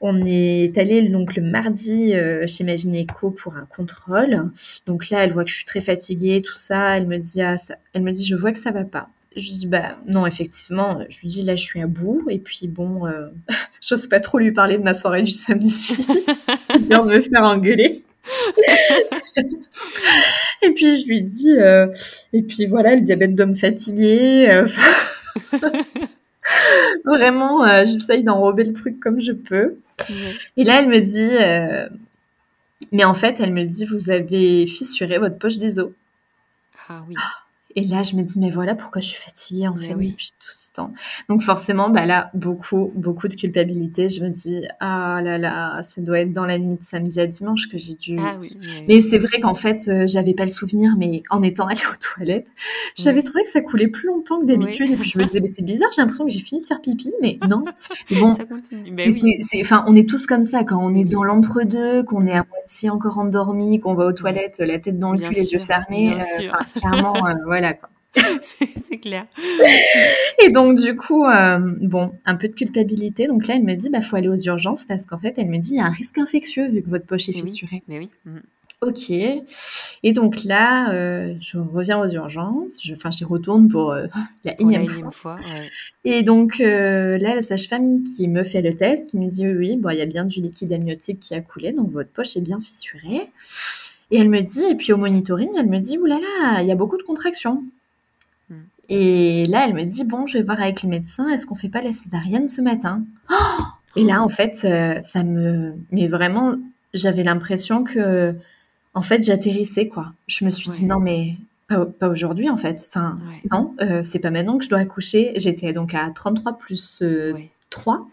Speaker 2: on est allé donc le mardi euh, chez ma gynéco pour un contrôle. Donc là, elle voit que je suis très fatiguée, tout ça. Elle me dit, ah, ça... elle me dit, je vois que ça va pas. Je lui dis, bah non, effectivement. Je lui dis, là, je suis à bout. Et puis bon, euh, [laughs] j'ose pas trop lui parler de ma soirée du samedi. [laughs] de me faire engueuler. [laughs] et puis je lui dis, euh, et puis voilà, le diabète doit me fatiguer. Vraiment, j'essaye d'enrober le truc comme je peux. Et là, elle me dit, euh, mais en fait, elle me dit, vous avez fissuré votre poche des os.
Speaker 1: Ah oui.
Speaker 2: Ah, et là, je me dis, mais voilà pourquoi je suis fatiguée en fait depuis tout ce temps. Donc forcément, bah là, beaucoup, beaucoup de culpabilité. Je me dis, ah là là, ça doit être dans la nuit de samedi à dimanche que j'ai dû.
Speaker 1: Ah oui,
Speaker 2: mais c'est vrai qu'en fait, euh, j'avais pas le souvenir, mais en étant allée [laughs] aux toilettes, j'avais trouvé que ça coulait plus longtemps que d'habitude. Et puis je me disais, mais c'est bizarre, j'ai l'impression que j'ai fini de faire pipi, mais non. [laughs] bon, enfin, on est tous comme ça quand on est dans l'entre-deux, qu'on est à moitié encore endormi, qu'on va aux toilettes, la tête dans le cul, les yeux fermés. Euh, clairement, euh, voilà quoi. [laughs]
Speaker 1: c'est clair. [laughs]
Speaker 2: Et donc, du coup, euh, bon, un peu de culpabilité. Donc là, elle me dit, bah, faut aller aux urgences parce qu'en fait, elle me dit, il y a un risque infectieux vu que votre poche est fissurée.
Speaker 1: Mais oui. Mhm.
Speaker 2: Ok. Et donc là, euh, je reviens aux urgences. Enfin, j'y retourne pour euh, [gasps] la énième fois. Et donc là, la sage-femme qui me fait le test, qui me dit, oui, oui bon, il y a bien du liquide amniotique qui a coulé, donc votre poche est bien fissurée. Et elle me dit, et puis au monitoring, elle me dit, oulala, là là, il y a beaucoup de contractions. Et là, elle me dit bon, je vais voir avec le médecin, est-ce qu'on fait pas la césarienne ce matin? Et là, en fait, euh, ça me, mais vraiment, j'avais l'impression que, en fait, j'atterrissais quoi. Je me suis dit non mais pas, aujourd'hui en fait. Enfin, non, euh, c'est pas maintenant que je dois accoucher. J'étais donc à 33 plus 3,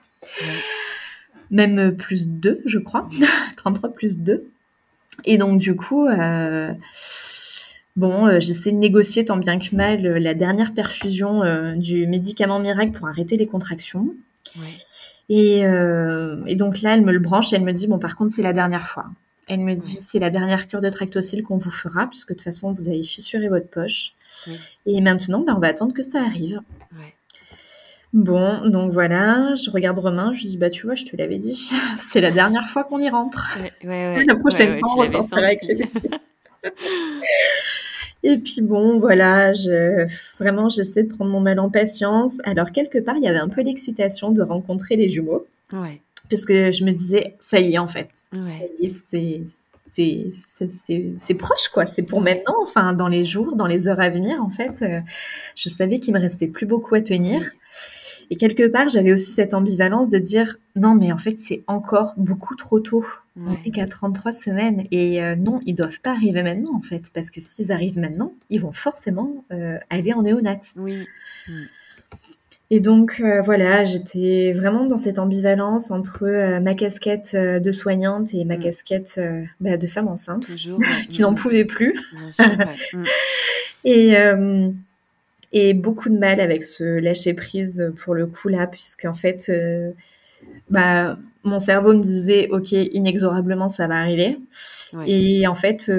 Speaker 2: même plus 2, je crois. [laughs] 33 plus 2. Et donc, du coup, euh, bon, euh, j'essaie de négocier tant bien que mal la dernière perfusion du médicament miracle pour arrêter les contractions. Et, et, donc là, elle me le branche et elle me dit, bon, par contre, c'est la dernière fois. Elle me dit c'est la dernière cure de tractocyle qu'on vous fera, puisque de toute façon vous avez fissuré votre poche. Et maintenant, ben, on va attendre que ça arrive. Bon, donc voilà, je regarde Romain, je lui dis bah tu vois, je te l'avais dit, [laughs] c'est la dernière fois qu'on y rentre. [laughs] la prochaine fois, on ressortira avec les [laughs] Et puis bon, voilà, je, vraiment, j'essaie de prendre mon mal en patience. Alors, quelque part, il y avait un peu l'excitation de rencontrer les jumeaux. Ouais parce que je me disais, ça y est, en fait. c'est proche, quoi. C'est pour maintenant, enfin, dans les jours, dans les heures à venir, en fait. Euh, je savais qu'il me restait plus beaucoup à tenir. Et quelque part, j'avais aussi cette ambivalence de dire, non, mais en fait, c'est encore beaucoup trop tôt. On n'est qu'à 33 semaines. Et euh, non, ils doivent pas arriver maintenant, en fait. Parce que s'ils arrivent maintenant, ils vont forcément euh, aller en néonat. Oui. Mm. Et donc euh, voilà, j'étais vraiment dans cette ambivalence entre ma casquette de soignante et ma mm. casquette bah, de femme enceinte, [laughs] qui n'en mm. pouvait plus. Mm. [laughs] et, et beaucoup de mal avec ce lâcher prise pour le coup là, puisqu'en fait, bah, mon cerveau me disait ok, inexorablement ça va arriver. Et en fait,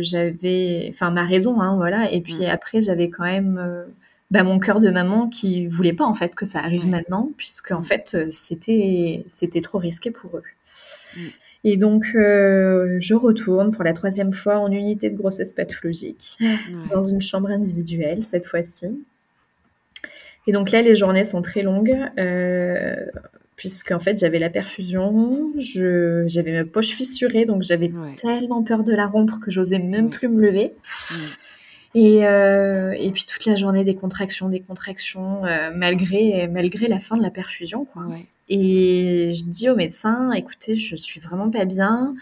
Speaker 2: j'avais, enfin ma raison, hein, voilà. Et puis après, j'avais quand même bah, mon cœur de maman qui voulait pas en fait que ça arrive maintenant, puisque en mm. fait euh, c'était c'était trop risqué pour eux. Et donc euh, je retourne pour la troisième fois en unité de grossesse pathologique dans une chambre individuelle cette fois-ci. Et donc là les journées sont très longues. Euh, puisqu'en fait j'avais la perfusion, j'avais ma poche fissurée, donc j'avais tellement peur de la rompre que j'osais même plus me lever. Et, euh, et puis toute la journée des contractions, des contractions, euh, malgré, malgré la fin de la perfusion. Quoi. Et je dis au médecin, écoutez, je suis vraiment pas bien.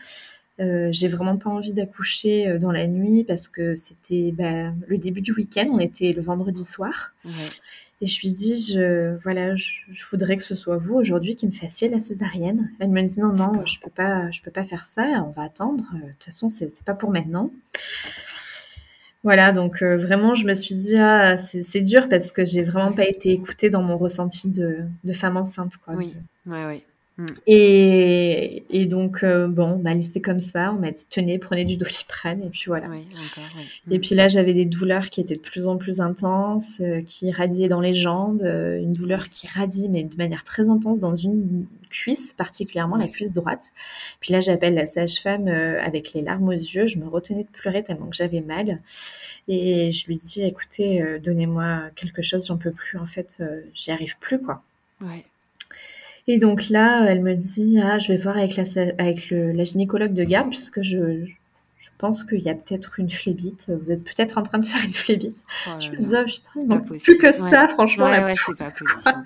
Speaker 2: Euh, j'ai vraiment pas envie d'accoucher euh, dans la nuit parce que c'était bah, le début du week-end, on était le vendredi soir. Et je lui dis, je, voilà, je, voudrais que ce soit vous aujourd'hui qui me fassiez la césarienne. Elle me dit non, non, je peux pas, je peux pas faire ça. On va attendre. De toute façon, c'est pas pour maintenant. Voilà, donc euh, vraiment, je me suis dit, ah, c'est dur parce que j'ai vraiment pas été écoutée dans mon ressenti de, de femme enceinte. Quoi.
Speaker 1: Oui, oui, oui.
Speaker 2: Mm. Et, et, donc, euh, bon, on m'a laissé comme ça. On m'a dit, tenez, prenez du doliprane. Et puis voilà. Oui, Et mm. puis là, j'avais des douleurs qui étaient de plus en plus intenses, euh, qui radiaient dans les jambes. Euh, une douleur qui radie, mais de manière très intense dans une cuisse, particulièrement la cuisse droite. Puis là, j'appelle la sage-femme avec les larmes aux yeux. Je me retenais de pleurer tellement que j'avais mal. Et je lui dis, écoutez, donnez-moi quelque chose, j'en peux plus. En fait, j'y arrive plus, quoi. Ouais. Et donc là, elle me dit ah, je vais voir avec la, avec la gynécologue de garde, puisque je, je pense qu'il y a peut-être une flébite. Vous êtes peut-être en train de faire une flébite. Oh je me dis, oh, putain, plus que ça, franchement. Ouais, pas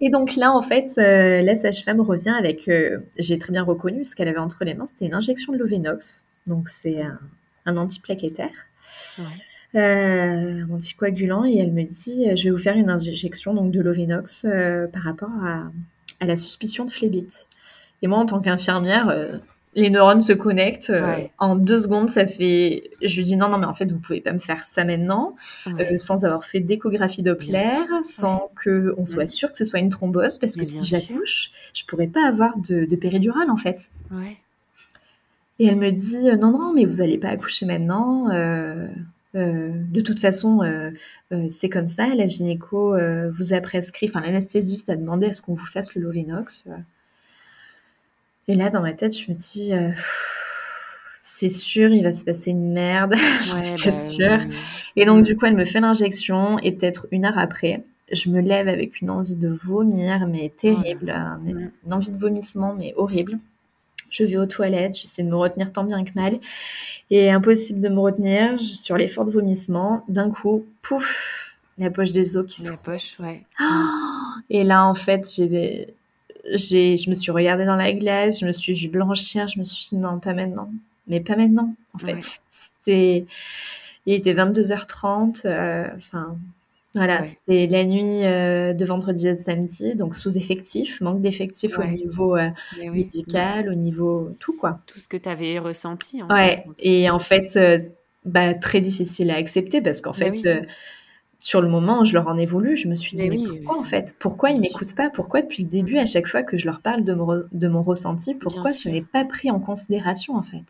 Speaker 2: Et donc là, en fait, euh, la sage-femme revient avec, euh, j'ai très bien reconnu ce qu'elle avait entre les mains, c'était une injection de Lovenox. Donc c'est un, un antiplaquettaire. Euh, un anticoagulant et elle me dit je vais vous faire une injection donc de Lovenox par rapport à, à la suspicion de phlébite. Et moi, en tant qu'infirmière, euh, les neurones se connectent. Euh, en deux secondes, ça fait. Je lui dis non, non, mais en fait, vous pouvez pas me faire ça maintenant, euh, sans avoir fait d'échographie Doppler, sans que on soit sûr que ce soit une thrombose, parce que si j'accouche, je pourrais pas avoir de, de péridurale en fait. Et elle me dit non, non, mais vous allez pas accoucher maintenant. Euh, de toute façon, euh, euh, c'est comme ça. La gynéco vous a prescrit, enfin l'anesthésiste a demandé à ce qu'on vous fasse le Lovenox. Et là, dans ma tête, je me dis, c'est sûr, il va se passer une merde, [laughs] c'est bah sûr. Et donc, du coup, elle me fait l'injection et peut-être une heure après, je me lève avec une envie de vomir, mais terrible, une, envie de vomissement, mais horrible. Je vais aux toilettes, j'essaie de me retenir tant bien que mal. Et impossible de me retenir sur l'effort de vomissement. D'un coup, pouf, la poche des os qui se.
Speaker 1: La poche, ouais.
Speaker 2: et là, en fait, j'ai, j'ai, je me suis regardée dans la glace, je me suis vue blanchir, je me suis dit non, pas maintenant. Mais pas maintenant, en fait. C'était. Il était 22h30. Enfin, voilà, c'était la nuit de vendredi à samedi, donc sous effectif, manque d'effectifs au niveau médical, au niveau tout quoi.
Speaker 1: Tout ce que tu avais ressenti.
Speaker 2: En ouais, et en fait, bah, très difficile à accepter parce qu'en fait, sur le moment, je leur en ai voulu. Je me suis dit, mais, pourquoi en fait? Pourquoi ils m'écoutent pas? Pourquoi depuis le début, à chaque fois que je leur parle de mon, de mon ressenti, pourquoi ce n'est pas pris en considération en fait?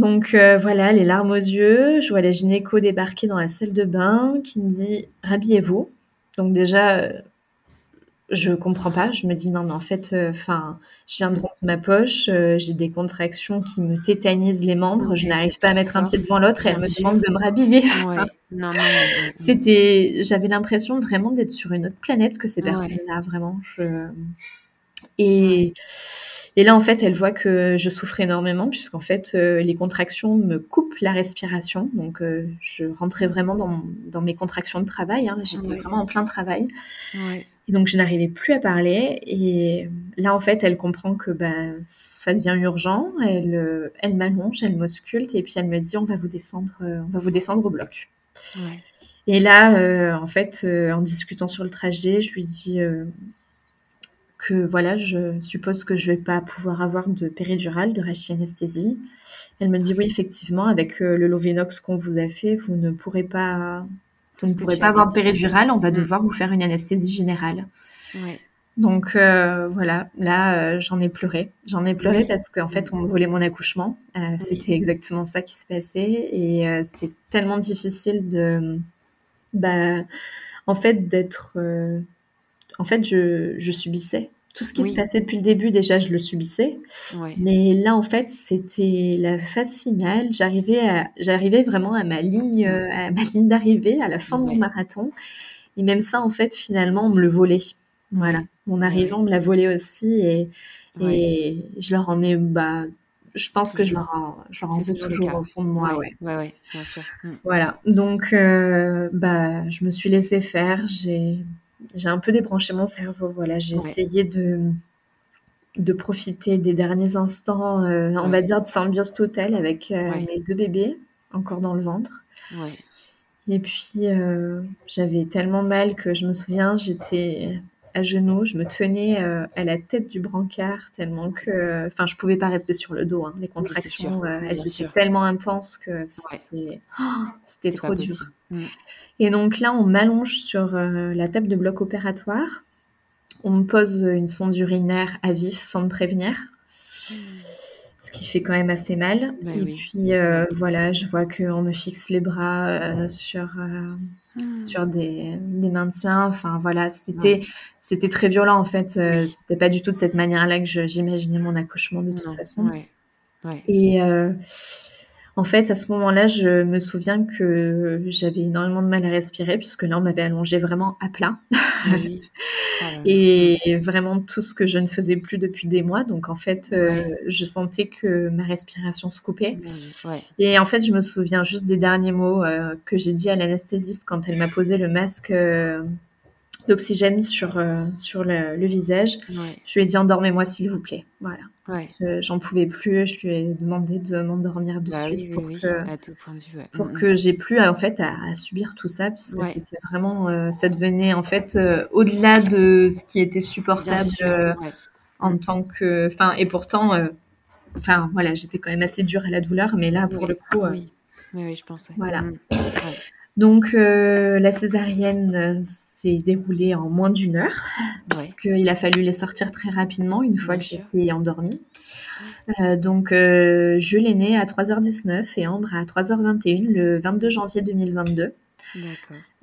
Speaker 2: Donc euh, voilà, les larmes aux yeux. Je vois la gynéco débarquer dans la salle de bain qui me dit, rhabillez-vous. Donc déjà, euh, je comprends pas. Je me dis non, mais en fait, euh, je viens de rompre ma poche, euh, j'ai des contractions qui me tétanisent les membres, je n'arrive pas à mettre un pied devant l'autre et elle me demande de me rhabiller. non, non, [laughs] C'était, j'avais l'impression vraiment d'être sur une autre planète que ces personnes-là, vraiment. Je... Et et là, en fait, elle voit que je souffre énormément puisqu'en fait, euh, les contractions me coupent la respiration. Donc, euh, je rentrais vraiment dans, dans, mes contractions de travail. Hein. J'étais vraiment en plein travail. Et donc, je n'arrivais plus à parler. Et là, en fait, elle comprend que ben, ça devient urgent. Elle, euh, elle m'allonge, elle m'ausculte et puis elle me dit on va vous descendre, on va vous descendre au bloc. Et là, en fait, en discutant sur le trajet, je lui dis que voilà, je suppose que je vais pas pouvoir avoir de péridurale, de anesthésie. Elle me dit oui, effectivement, avec euh, le Lovenox qu'on vous a fait, vous ne pourrez pas, vous ne pourrez pas avoir de péridurale. On va mm. devoir vous faire une anesthésie générale. Donc euh, voilà, là euh, j'en ai pleuré. J'en ai pleuré parce qu'en fait on me volait mon accouchement. C'était exactement ça qui se passait et c'était tellement difficile de, bah, en fait d'être en fait, je, subissais. Tout ce qui se passait depuis le début, déjà, je le subissais. Mais là, en fait, c'était la phase finale. J'arrivais, j'arrivais vraiment à ma ligne, à ma ligne d'arrivée, à la fin de mon marathon. Et même ça, en fait, finalement, on me le volait. Voilà. Mon arrivant me l'a volé aussi. Et, et je leur en ai, bah, je pense que je leur en, je leur en veux toujours au fond de moi. Ouais, ouais, bien sûr. Mm. Voilà. Donc, euh, bah, je me suis laissée faire. J'ai j'ai un peu débranché mon cerveau. Voilà, j'ai essayé de de profiter des derniers instants, euh, on va dire de symbiose totale avec euh, mes deux bébés encore dans le ventre. Et puis euh, j'avais tellement mal que je me souviens, j'étais à genoux, je me tenais à la tête du brancard tellement que, enfin, je pouvais pas rester sur le dos. Hein. Les contractions, elles étaient tellement intenses que c'était, c'était trop dur. Mm. Et donc là, on m'allonge sur euh, la table de bloc opératoire. On me pose une sonde urinaire à vif sans me prévenir. Ce qui fait quand même assez mal. Bah et puis euh, voilà, je vois qu'on me fixe les bras euh, sur, hmm. sur des, des, maintiens. Enfin voilà, c'était c'était très violent en fait. C'était pas du tout de cette manière-là que j'imaginais mon accouchement de toute façon. Et en fait, à ce moment-là, je me souviens que j'avais énormément de mal à respirer puisque là, on m'avait allongé vraiment à plat. Ah [laughs] et vraiment tout ce que je ne faisais plus depuis des mois. Donc, en fait, euh, je sentais que ma respiration se coupait. Et en fait, je me souviens juste des derniers mots euh, que j'ai dit à l'anesthésiste quand elle m'a posé le masque. Euh, d'oxygène sur, euh, sur le, visage. Je lui ai dit endormez-moi s'il vous plaît. Voilà. J'en pouvais plus. Je lui ai demandé de m'endormir de bah suite pour que, pour mm, que mm. j'ai plus en fait à, subir tout ça puisque c'était vraiment euh, ça devenait en fait euh, au-delà de ce qui était supportable en tant que enfin et pourtant enfin voilà j'étais quand même assez dure à la douleur mais là pour le coup
Speaker 1: oui. oui je pense
Speaker 2: voilà mm. donc la césarienne s'est déroulé en moins d'une heure, puisqu'il a fallu les sortir très rapidement une fois que j'étais endormie. Euh, donc, euh, je l'ai né à 3h19 et Ambre à 3h21 le 22 janvier 2022.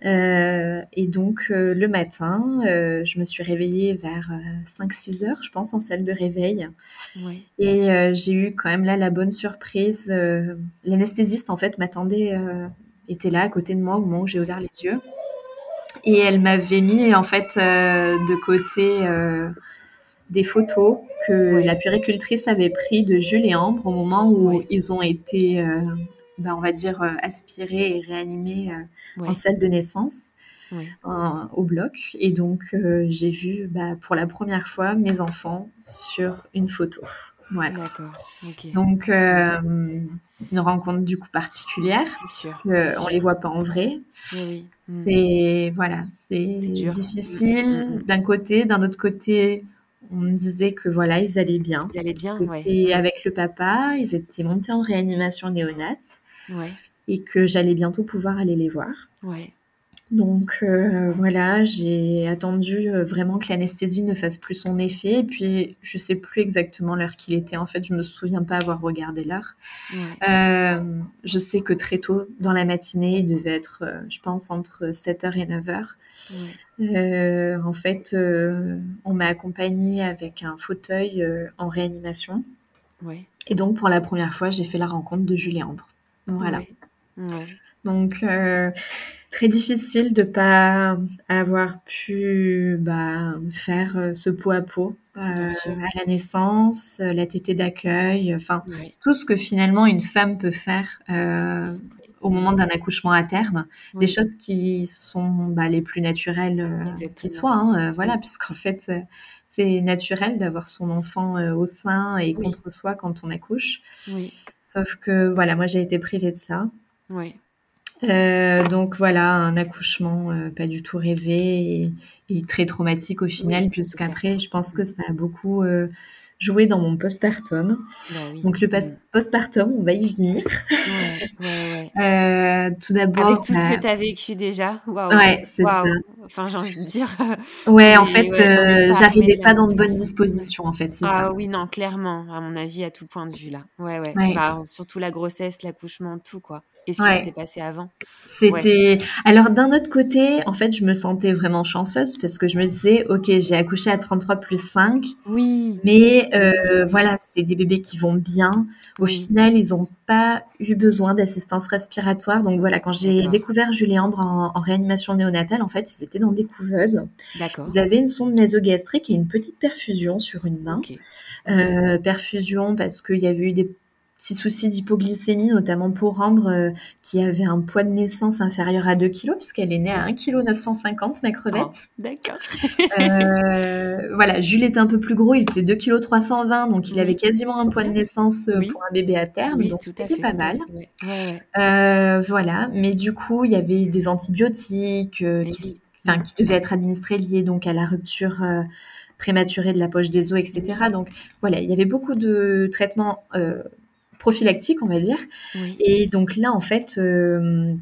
Speaker 2: Euh, et donc, le matin, je me suis réveillée vers 5-6 heures, je pense, en salle de réveil. Et j'ai eu quand même là la bonne surprise. L'anesthésiste, en fait, m'attendait, était là à côté de moi au moment où j'ai ouvert les yeux. Et elle m'avait mis en fait euh, de côté euh, des photos que la puricultrice avait pris de Jules et Ambre au moment où ils ont été, euh, ben, on va dire, aspirés et réanimés en salle de naissance. au bloc. Et donc, j'ai vu bah, pour la première fois mes enfants sur une photo. Voilà.
Speaker 1: D'accord.
Speaker 2: Donc, euh, une rencontre du coup particulière.
Speaker 1: C'est sûr. C'est
Speaker 2: on
Speaker 1: sûr.
Speaker 2: les voit pas en vrai.
Speaker 1: Oui, oui. Mm.
Speaker 2: C'est voilà, c'est difficile
Speaker 1: Mm, mm,
Speaker 2: d'un côté, d'un autre côté, on me disait que voilà, ils allaient bien.
Speaker 1: Ils allaient bien,
Speaker 2: Ils
Speaker 1: ouais.
Speaker 2: étaient avec le papa, ils étaient montés en réanimation néonate
Speaker 1: Ouais,
Speaker 2: et que j'allais bientôt pouvoir aller les voir.
Speaker 1: ouais.
Speaker 2: Donc euh, voilà, j'ai attendu euh, vraiment que l'anesthésie ne fasse plus son effet. Et puis je sais plus exactement l'heure qu'il était. En fait, je me souviens pas avoir regardé l'heure.
Speaker 1: ouais.
Speaker 2: Euh, je sais que très tôt dans la matinée, il devait être, je pense, entre 7h et 9h.
Speaker 1: ouais.
Speaker 2: Euh, en fait, on m'a accompagnée avec un fauteuil en réanimation.
Speaker 1: Ouais.
Speaker 2: Et donc, pour la première fois, j'ai fait la rencontre de Julie Ambre. Voilà. Donc, très difficile de pas avoir pu bah, faire euh, ce pot à pot euh,
Speaker 1: Bien sûr.
Speaker 2: à la naissance, euh, la tétée d'accueil, enfin, tout ce que finalement une femme peut faire au moment d'un accouchement à terme,
Speaker 1: Oui.
Speaker 2: des choses qui sont bah, les plus naturelles qui
Speaker 1: Exactement.
Speaker 2: soient. hein, voilà, puisqu'en fait, c'est naturel d'avoir son enfant au sein et
Speaker 1: Oui.
Speaker 2: contre soi quand on accouche.
Speaker 1: Oui.
Speaker 2: Sauf que voilà, moi j'ai été privée de ça. Euh, donc voilà, un accouchement euh, pas du tout rêvé et, et très traumatique au final,
Speaker 1: Oui,
Speaker 2: puisqu'après, je pense que ça a beaucoup euh, joué dans mon postpartum.
Speaker 1: Bah oui.
Speaker 2: Donc le
Speaker 1: Mm.
Speaker 2: postpartum, on va y venir.
Speaker 1: Ouais, [laughs]
Speaker 2: tout d'abord,
Speaker 1: Avec tout ce
Speaker 2: bah,
Speaker 1: que tu as vécu déjà. Waouh.
Speaker 2: ouais, c'est ça.
Speaker 1: Enfin, j'ai envie de [laughs] dire.
Speaker 2: Ouais, en fait, j'arrivais pas dans de bonnes dispositions, en fait,
Speaker 1: Ah
Speaker 2: ça.
Speaker 1: oui, non, clairement, à mon avis, à tout point de vue là. Ouais, ouais.
Speaker 2: Ouais.
Speaker 1: Bah, surtout la grossesse, l'accouchement, tout quoi. Et ce qui
Speaker 2: Ouais.
Speaker 1: s'était passé avant.
Speaker 2: C'était. Alors, d'un autre côté, en fait, je me sentais vraiment chanceuse parce que je me disais, OK, j'ai accouché à 33 plus 5,
Speaker 1: Oui.
Speaker 2: mais euh, voilà, c'est des bébés qui vont bien. Au
Speaker 1: Oui.
Speaker 2: final, ils n'ont pas eu besoin d'assistance respiratoire. Donc voilà, quand j'ai découvert Julie Ambre en, en réanimation néonatale, en fait, ils étaient dans des couveuses.
Speaker 1: D'accord.
Speaker 2: Ils avaient une sonde nasogastrique et une petite perfusion sur une main. Euh, perfusion parce qu'il y avait eu des petits soucis d'hypoglycémie, notamment pour Ambre, euh, qui avait un poids de naissance inférieur à 2 kg, puisqu'elle est née à 1,950 kg, ma crevette.
Speaker 1: Oh, D'accord.
Speaker 2: Euh, voilà, Jules était un peu plus gros, il était 2,320 kg, donc il avait quasiment un poids de naissance euh,
Speaker 1: Oui.
Speaker 2: pour un bébé à terme,
Speaker 1: Oui,
Speaker 2: donc c'était pas
Speaker 1: tout
Speaker 2: mal.
Speaker 1: ouais. Ouais.
Speaker 2: Euh, voilà, mais du coup, il y avait des antibiotiques qui, qui devaient être administrés liés donc à la rupture prématurée de la poche des os, etc. Donc voilà, il y avait beaucoup de traitements prophylactiques, on va dire.
Speaker 1: Oui.
Speaker 2: Et donc là, en fait, euh,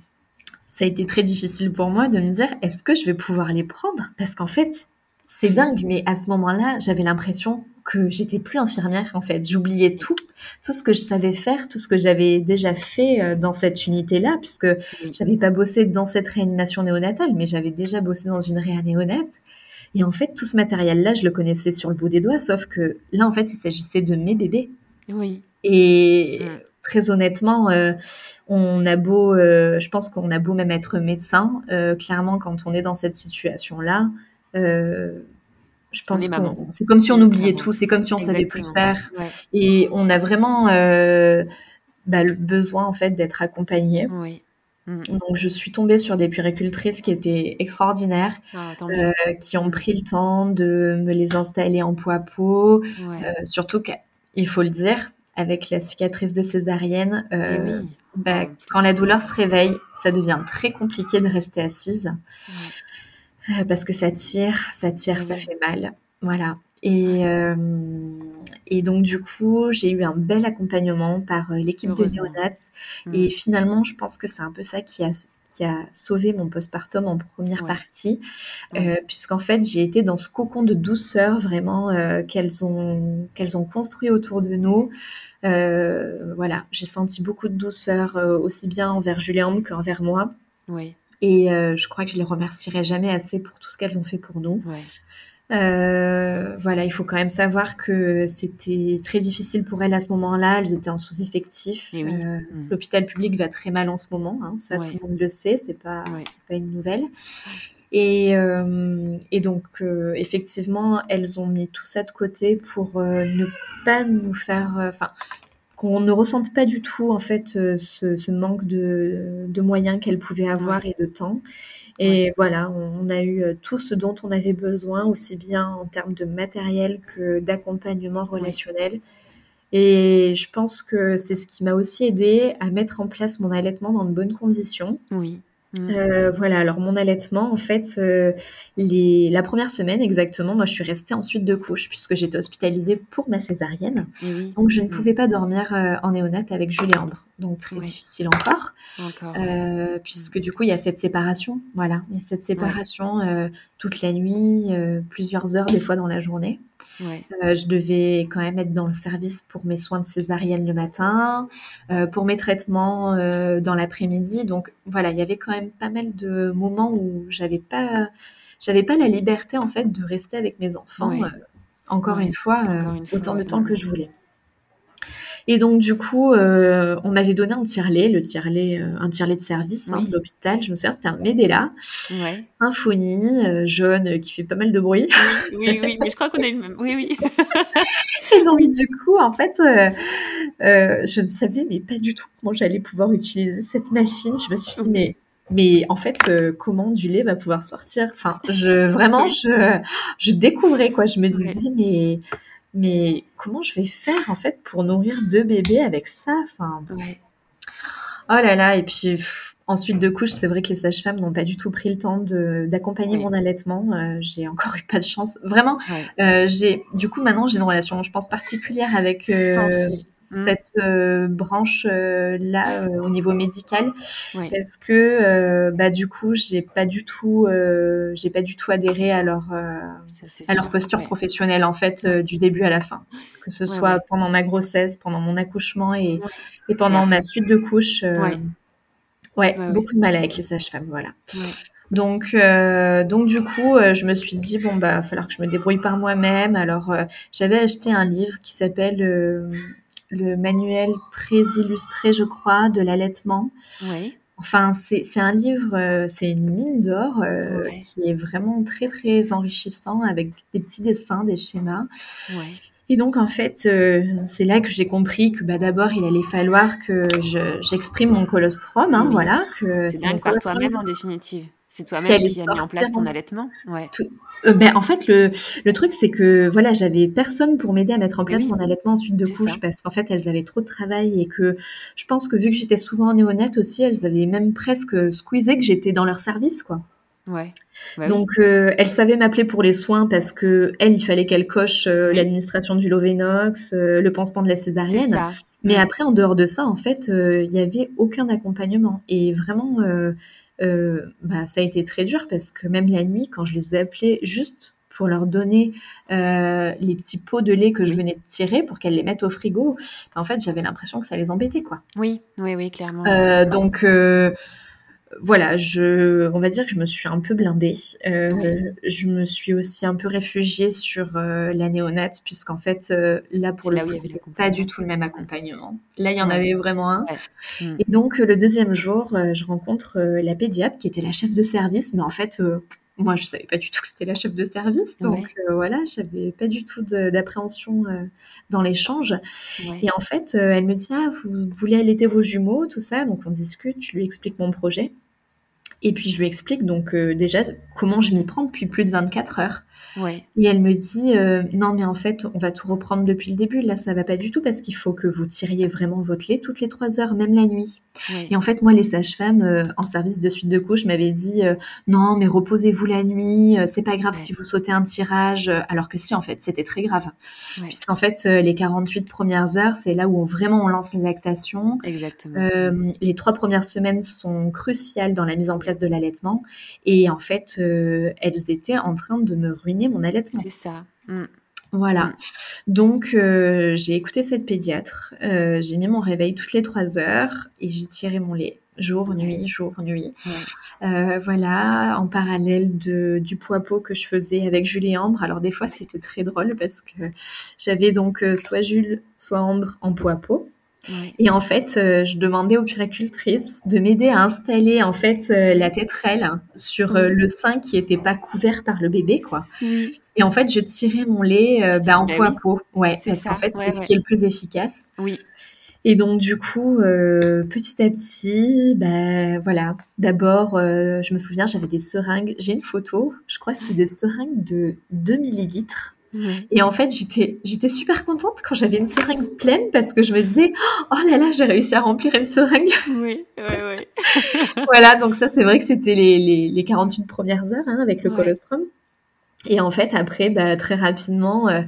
Speaker 2: ça a été très difficile pour moi de me dire, est-ce que je vais pouvoir les prendre? Parce qu'en fait, c'est dingue, mais à ce moment-là, j'avais l'impression que j'étais plus infirmière, en fait. J'oubliais tout, tout ce que je savais faire, tout ce que j'avais déjà fait euh, dans cette unité-là, puisque j'avais pas bossé dans cette réanimation néonatale, mais j'avais déjà bossé dans une réa néonate. Et en fait, tout ce matériel-là, je le connaissais sur le bout des doigts, sauf que là, en fait, il s'agissait de mes bébés.
Speaker 1: Oui.
Speaker 2: Et
Speaker 1: Mm.
Speaker 2: très honnêtement, euh, on a beau, euh, je pense qu'on a beau même être médecin, euh, clairement, quand on est dans cette situation-là, je pense qu'on, c'est comme si on oubliait tout, c'est comme si on savait plus
Speaker 1: Exactement.
Speaker 2: faire.
Speaker 1: Ouais.
Speaker 2: Et on a vraiment bah, le besoin en fait d'être accompagné.
Speaker 1: Oui. Mm.
Speaker 2: Donc je suis tombée sur des puéricultrices qui étaient extraordinaires,
Speaker 1: Ah,
Speaker 2: euh, qui ont pris le temps de me les installer en peau à peau.
Speaker 1: Ouais.
Speaker 2: Euh, surtout qu'il faut le dire, avec la cicatrice de césarienne, euh,
Speaker 1: oui.
Speaker 2: bah,
Speaker 1: plus.
Speaker 2: quand la douleur se réveille, ça devient très compliqué de rester assise euh, parce que ça tire, ça tire,
Speaker 1: Oui,
Speaker 2: ça fait mal. Voilà. Et, euh, et donc, du coup, j'ai eu un bel accompagnominement par l'équipe de néonates.
Speaker 1: Mm.
Speaker 2: Et finalement, je pense que c'est un peu ça qui a, qui a sauvé mon postpartum en première
Speaker 1: Ouais.
Speaker 2: partie,
Speaker 1: Ouais.
Speaker 2: euh, puisqu'en fait, j'ai été dans ce cocon de douceur vraiment euh, qu'elles ont, qu'elles ont construit autour de nous. Euh, voilà, j'ai senti beaucoup de douceur, aussi bien envers Julien qu'envers moi.
Speaker 1: Oui.
Speaker 2: Et je crois que je les remercierai jamais assez pour tout ce qu'elles ont fait pour nous.
Speaker 1: Ouais.
Speaker 2: Euh, voilà, il faut quand même savoir que c'était très difficile pour elles à ce moment-là. Elles étaient en sous-effectif.
Speaker 1: Oui.
Speaker 2: Euh,
Speaker 1: Mm.
Speaker 2: L'hôpital public va très mal en ce moment, hein, ça
Speaker 1: Ouais.
Speaker 2: tout le monde le sait, c'est pas,
Speaker 1: Ouais.
Speaker 2: pas une nouvelle. Et, euh, et donc, effectivement, elles ont mis tout ça de côté pour ne pas nous faire. Enfin, qu'on ne ressente pas du tout, en fait, ce, ce manque de, de moyens qu'elles pouvaient avoir et de temps. Et voilà, on, on a eu euh, tout ce dont on avait besoin, aussi bien en termes de matériel que d'accompagnement relationnel. Et je pense que c'est ce qui m'a aussi aidé à mettre en place mon allaitement dans de bonnes conditions.
Speaker 1: Oui.
Speaker 2: Mm. Euh, voilà, alors mon allaitement, en fait, euh, les... la première semaine exactement, moi je suis restée ensuite de couche puisque j'étais hospitalisée pour ma césarienne. Donc je ne mm. pouvais pas dormir euh, en néonate avec Julie Ambre. Donc très difficile encore. puisque du coup il y a cette séparation. Voilà, il y a cette séparation toute la nuit, plusieurs heures des fois dans la journée. Euh, je devais quand même être dans le service pour mes soins de césarienne le matin, euh, pour mes traitements euh, dans l'après-midi. Donc voilà, il y avait quand même pas mal de moments où j'avais pas, j'avais pas la liberté en fait de rester avec mes enfants. encore, une fois, autant de temps que je voulais. Et donc, du coup, euh, on m'avait donné un tire-lait, le tire-lait, euh, un tire-lait de service hein, de l'hôpital. Je me souviens, c'était un Medela, ouais. symphonie, euh, jaune, qui fait pas mal de bruit.
Speaker 1: Oui, oui, mais je crois qu'on a eu le même. Oui, oui. [laughs]
Speaker 2: et donc, du coup, en fait, je ne savais mais pas du tout comment j'allais pouvoir utiliser cette machine. Je me suis dit, mais mais en fait, comment du lait va pouvoir sortir? Enfin, je vraiment, je, je découvrais quoi. Je me disais, mais mais comment je vais faire en fait pour nourrir deux bébés avec ça enfin oh là là et puis ensuite de couche c'est vrai que les sages-femmes n'ont pas du tout pris le temps d'accompagner mon allaitement euh, j'ai encore [laughs] eu pas de chance. Vraiment euh, j'ai du coup maintenant j'ai une relation je pense particulière avec euh. Cette euh, branche euh, là euh, au niveau médical. Parce que bah du coup j'ai pas du tout j'ai pas du tout adhéré à leur à leur posture professionnelle en fait du début à la fin. Que ce soit pendant ma grossesse pendant mon accouchement et, et pendant ma suite de couches ouais, beaucoup de mal avec les sages-femmes voilà. Donc, donc du coup, je me suis dit bon bah, va falloir que je me débrouille par moi-même. Alors, j'avais acheté un livre qui s'appelle le manuel très illustré, je crois, de l'allaitement. Oui. Enfin, c'est un livre, euh, c'est une mine d'or euh, qui est vraiment très très enrichissant avec des petits dessins, des schémas. Ouais. Et donc en fait, euh, c'est là que j'ai compris que bah, d'abord il allait falloir que j'exprime mon colostrum, hein, voilà.
Speaker 1: Que c'est bien par toi-même en définitive. C'est toi-même qui, as mis en place ton allaitement ouais.
Speaker 2: Euh, ben, en fait, le, le truc, c'est que voilà, j'avais personne pour m'aider à mettre en place mon allaitement ensuite de couche parce qu'en fait, elles avaient trop de travail et que je pense que vu que j'étais souvent en néonate aussi, elles avaient même presque squeezé que j'étais dans leur service, quoi. Ouais. Donc, euh, elles savaient m'appeler pour les soins parce que elle, il fallait qu'elle coche euh, l'administration du Lovenox, le pansement de la césarienne. Mais après, en dehors de ça, en fait, il n'y avait aucun accompagnement. Et vraiment, euh, bah, ça a été très dur parce que même la nuit, quand je les ai appelés juste pour leur donner euh, les petits pots de lait que je venais de tirer pour qu'elles les mettent au frigo, bah, en fait, j'avais l'impression que ça les embêtait, quoi.
Speaker 1: Oui, oui, oui, clairement.
Speaker 2: Euh, donc, voilà, je, on va dire que je me suis un peu blindée. Euh, je me suis aussi un peu réfugiée sur euh, la néonate, puisqu'en fait, euh, là, pour le coup, c'était pas du tout le même accompagnement. Là, il y en avait vraiment un. Mm. Et donc, le deuxième jour, je rencontre la pédiatre qui était la chef de service, mais en fait, moi, je savais pas du tout que c'était la chef de service, donc voilà, j'avais pas du tout d'appréhension dans l'échange. Et en fait, elle me dit ah vous voulez allaiter vos jumeaux, tout ça, donc on discute, je lui explique mon projet. Et puis je lui explique donc euh, déjà comment je m'y prends depuis plus de 24 heures. Et elle me dit euh, non mais en fait on va tout reprendre depuis le début. Là ça va pas du tout parce qu'il faut que vous tiriez vraiment votre lait toutes les trois heures, même la nuit. Et en fait moi les sages-femmes euh, en service de suite de couche m'avaient dit non mais reposez-vous la nuit, c'est pas grave si vous sautez un tirage. Alors que si en fait c'était très grave. Puisqu'en fait les 48 premières heures c'est là où vraiment on lance la lactation. Exactement. les trois premières semaines sont cruciales dans la mise en place de l'allaitement. Et en fait, euh, elles étaient en train de me ruiner mon allaitement.
Speaker 1: C'est ça. Mm.
Speaker 2: Voilà. Mm. Donc, euh, j'ai écouté cette pédiatre. Euh, j'ai mis mon réveil toutes les trois heures et j'ai tiré mon lait jour, nuit, jour, nuit. voilà, en parallèle de, du poids pot que je faisais avec Julie et Ambre. Alors, des fois, c'était très drôle parce que j'avais donc soit Jules, soit Ambre en poids pot. Et en fait, euh, je demandais aux puricultrices de m'aider à installer en fait euh, la tétrelle sur euh, le sein qui n'était pas couvert par le bébé, quoi. Et en fait, je tirais mon lait bah, en poids pot. Ouais, parce qu'en fait, c'est ce qui est le plus efficace. Oui. Et donc du coup, petit à petit, bah voilà. D'abord, je me souviens, j'avais des seringues. J'ai une photo. Je crois que c'était des seringues de 2 millilitres Et en fait, j'étais, j'étais super contente quand j'avais une seringue pleine parce que je me disais, oh là là, j'ai réussi à remplir une seringue. [laughs]
Speaker 1: Oui, oui, oui. [laughs]
Speaker 2: voilà, donc ça, c'est vrai que c'était les, les, les 48 premières heures hein, avec le colostrum. Et en fait, après, bah, très rapidement, euh,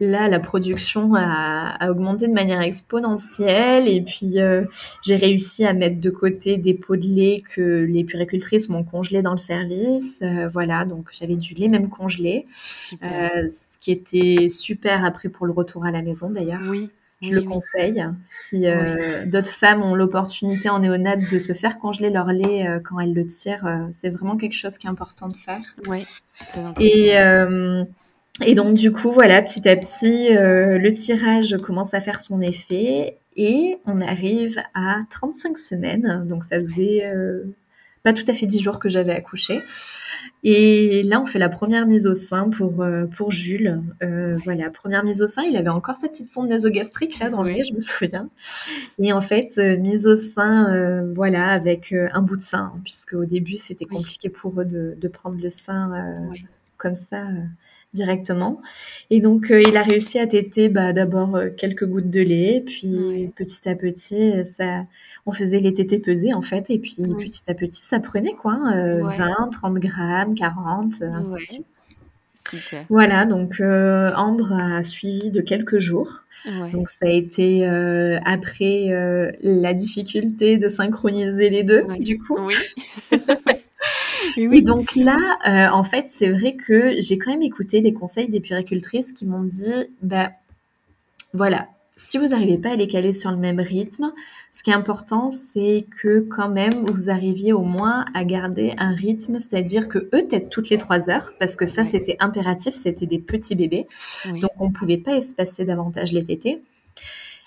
Speaker 2: là, la production a, a, augmenté de manière exponentielle. Et puis, euh, j'ai réussi à mettre de côté des pots de lait que les puricultrices m'ont congelés dans le service. Euh, voilà, donc j'avais du lait même congelé. ce qui était super après pour le retour à la maison d'ailleurs.
Speaker 1: Oui.
Speaker 2: Je le conseille. Si euh, d'autres femmes ont l'opportunité en néonate de se faire congeler leur lait euh, quand elles le tirent, euh, c'est vraiment quelque chose qui est important de faire.
Speaker 1: Oui.
Speaker 2: Et, et donc du coup, voilà, petit à petit, le tirage commence à faire son effet et on arrive à 35 semaines. Donc ça faisait pas tout à fait 10 jours que j'avais accouché. Et là, on fait la première mise au sein pour, euh, pour Jules. Euh, voilà, première mise au sein, il avait encore sa petite sonde nasogastrique là dans le nez, je me souviens. Et en fait, euh, mise au sein, voilà, avec un bout de sein, hein, puisque au début, c'était compliqué pour eux de, de prendre le sein comme ça directement. Et donc, il a réussi à téter bah, d'abord quelques gouttes de lait, puis petit à petit, ça on faisait les tétés pesés en fait, et puis petit à petit ça prenait quoi, 20, 30 grammes, 40, euh, ainsi de suite. Voilà, donc euh, Ambre a suivi de quelques jours. Donc ça a été euh, après la difficulté de synchroniser les deux, du coup.
Speaker 1: Oui. [laughs]
Speaker 2: Donc là, en fait, c'est vrai que j'ai quand même écouté les conseils des puricultrices qui m'ont dit, bah voilà, si vous n'arrivez pas à les caler sur le même rythme, ce qui est important, c'est que quand même vous arriviez au moins à garder un rythme, c'est-à-dire que eux têtent toutes les trois heures, parce que ça c'était impératif, c'était des petits bébés, donc on ne pouvait pas espacer davantage les tétés.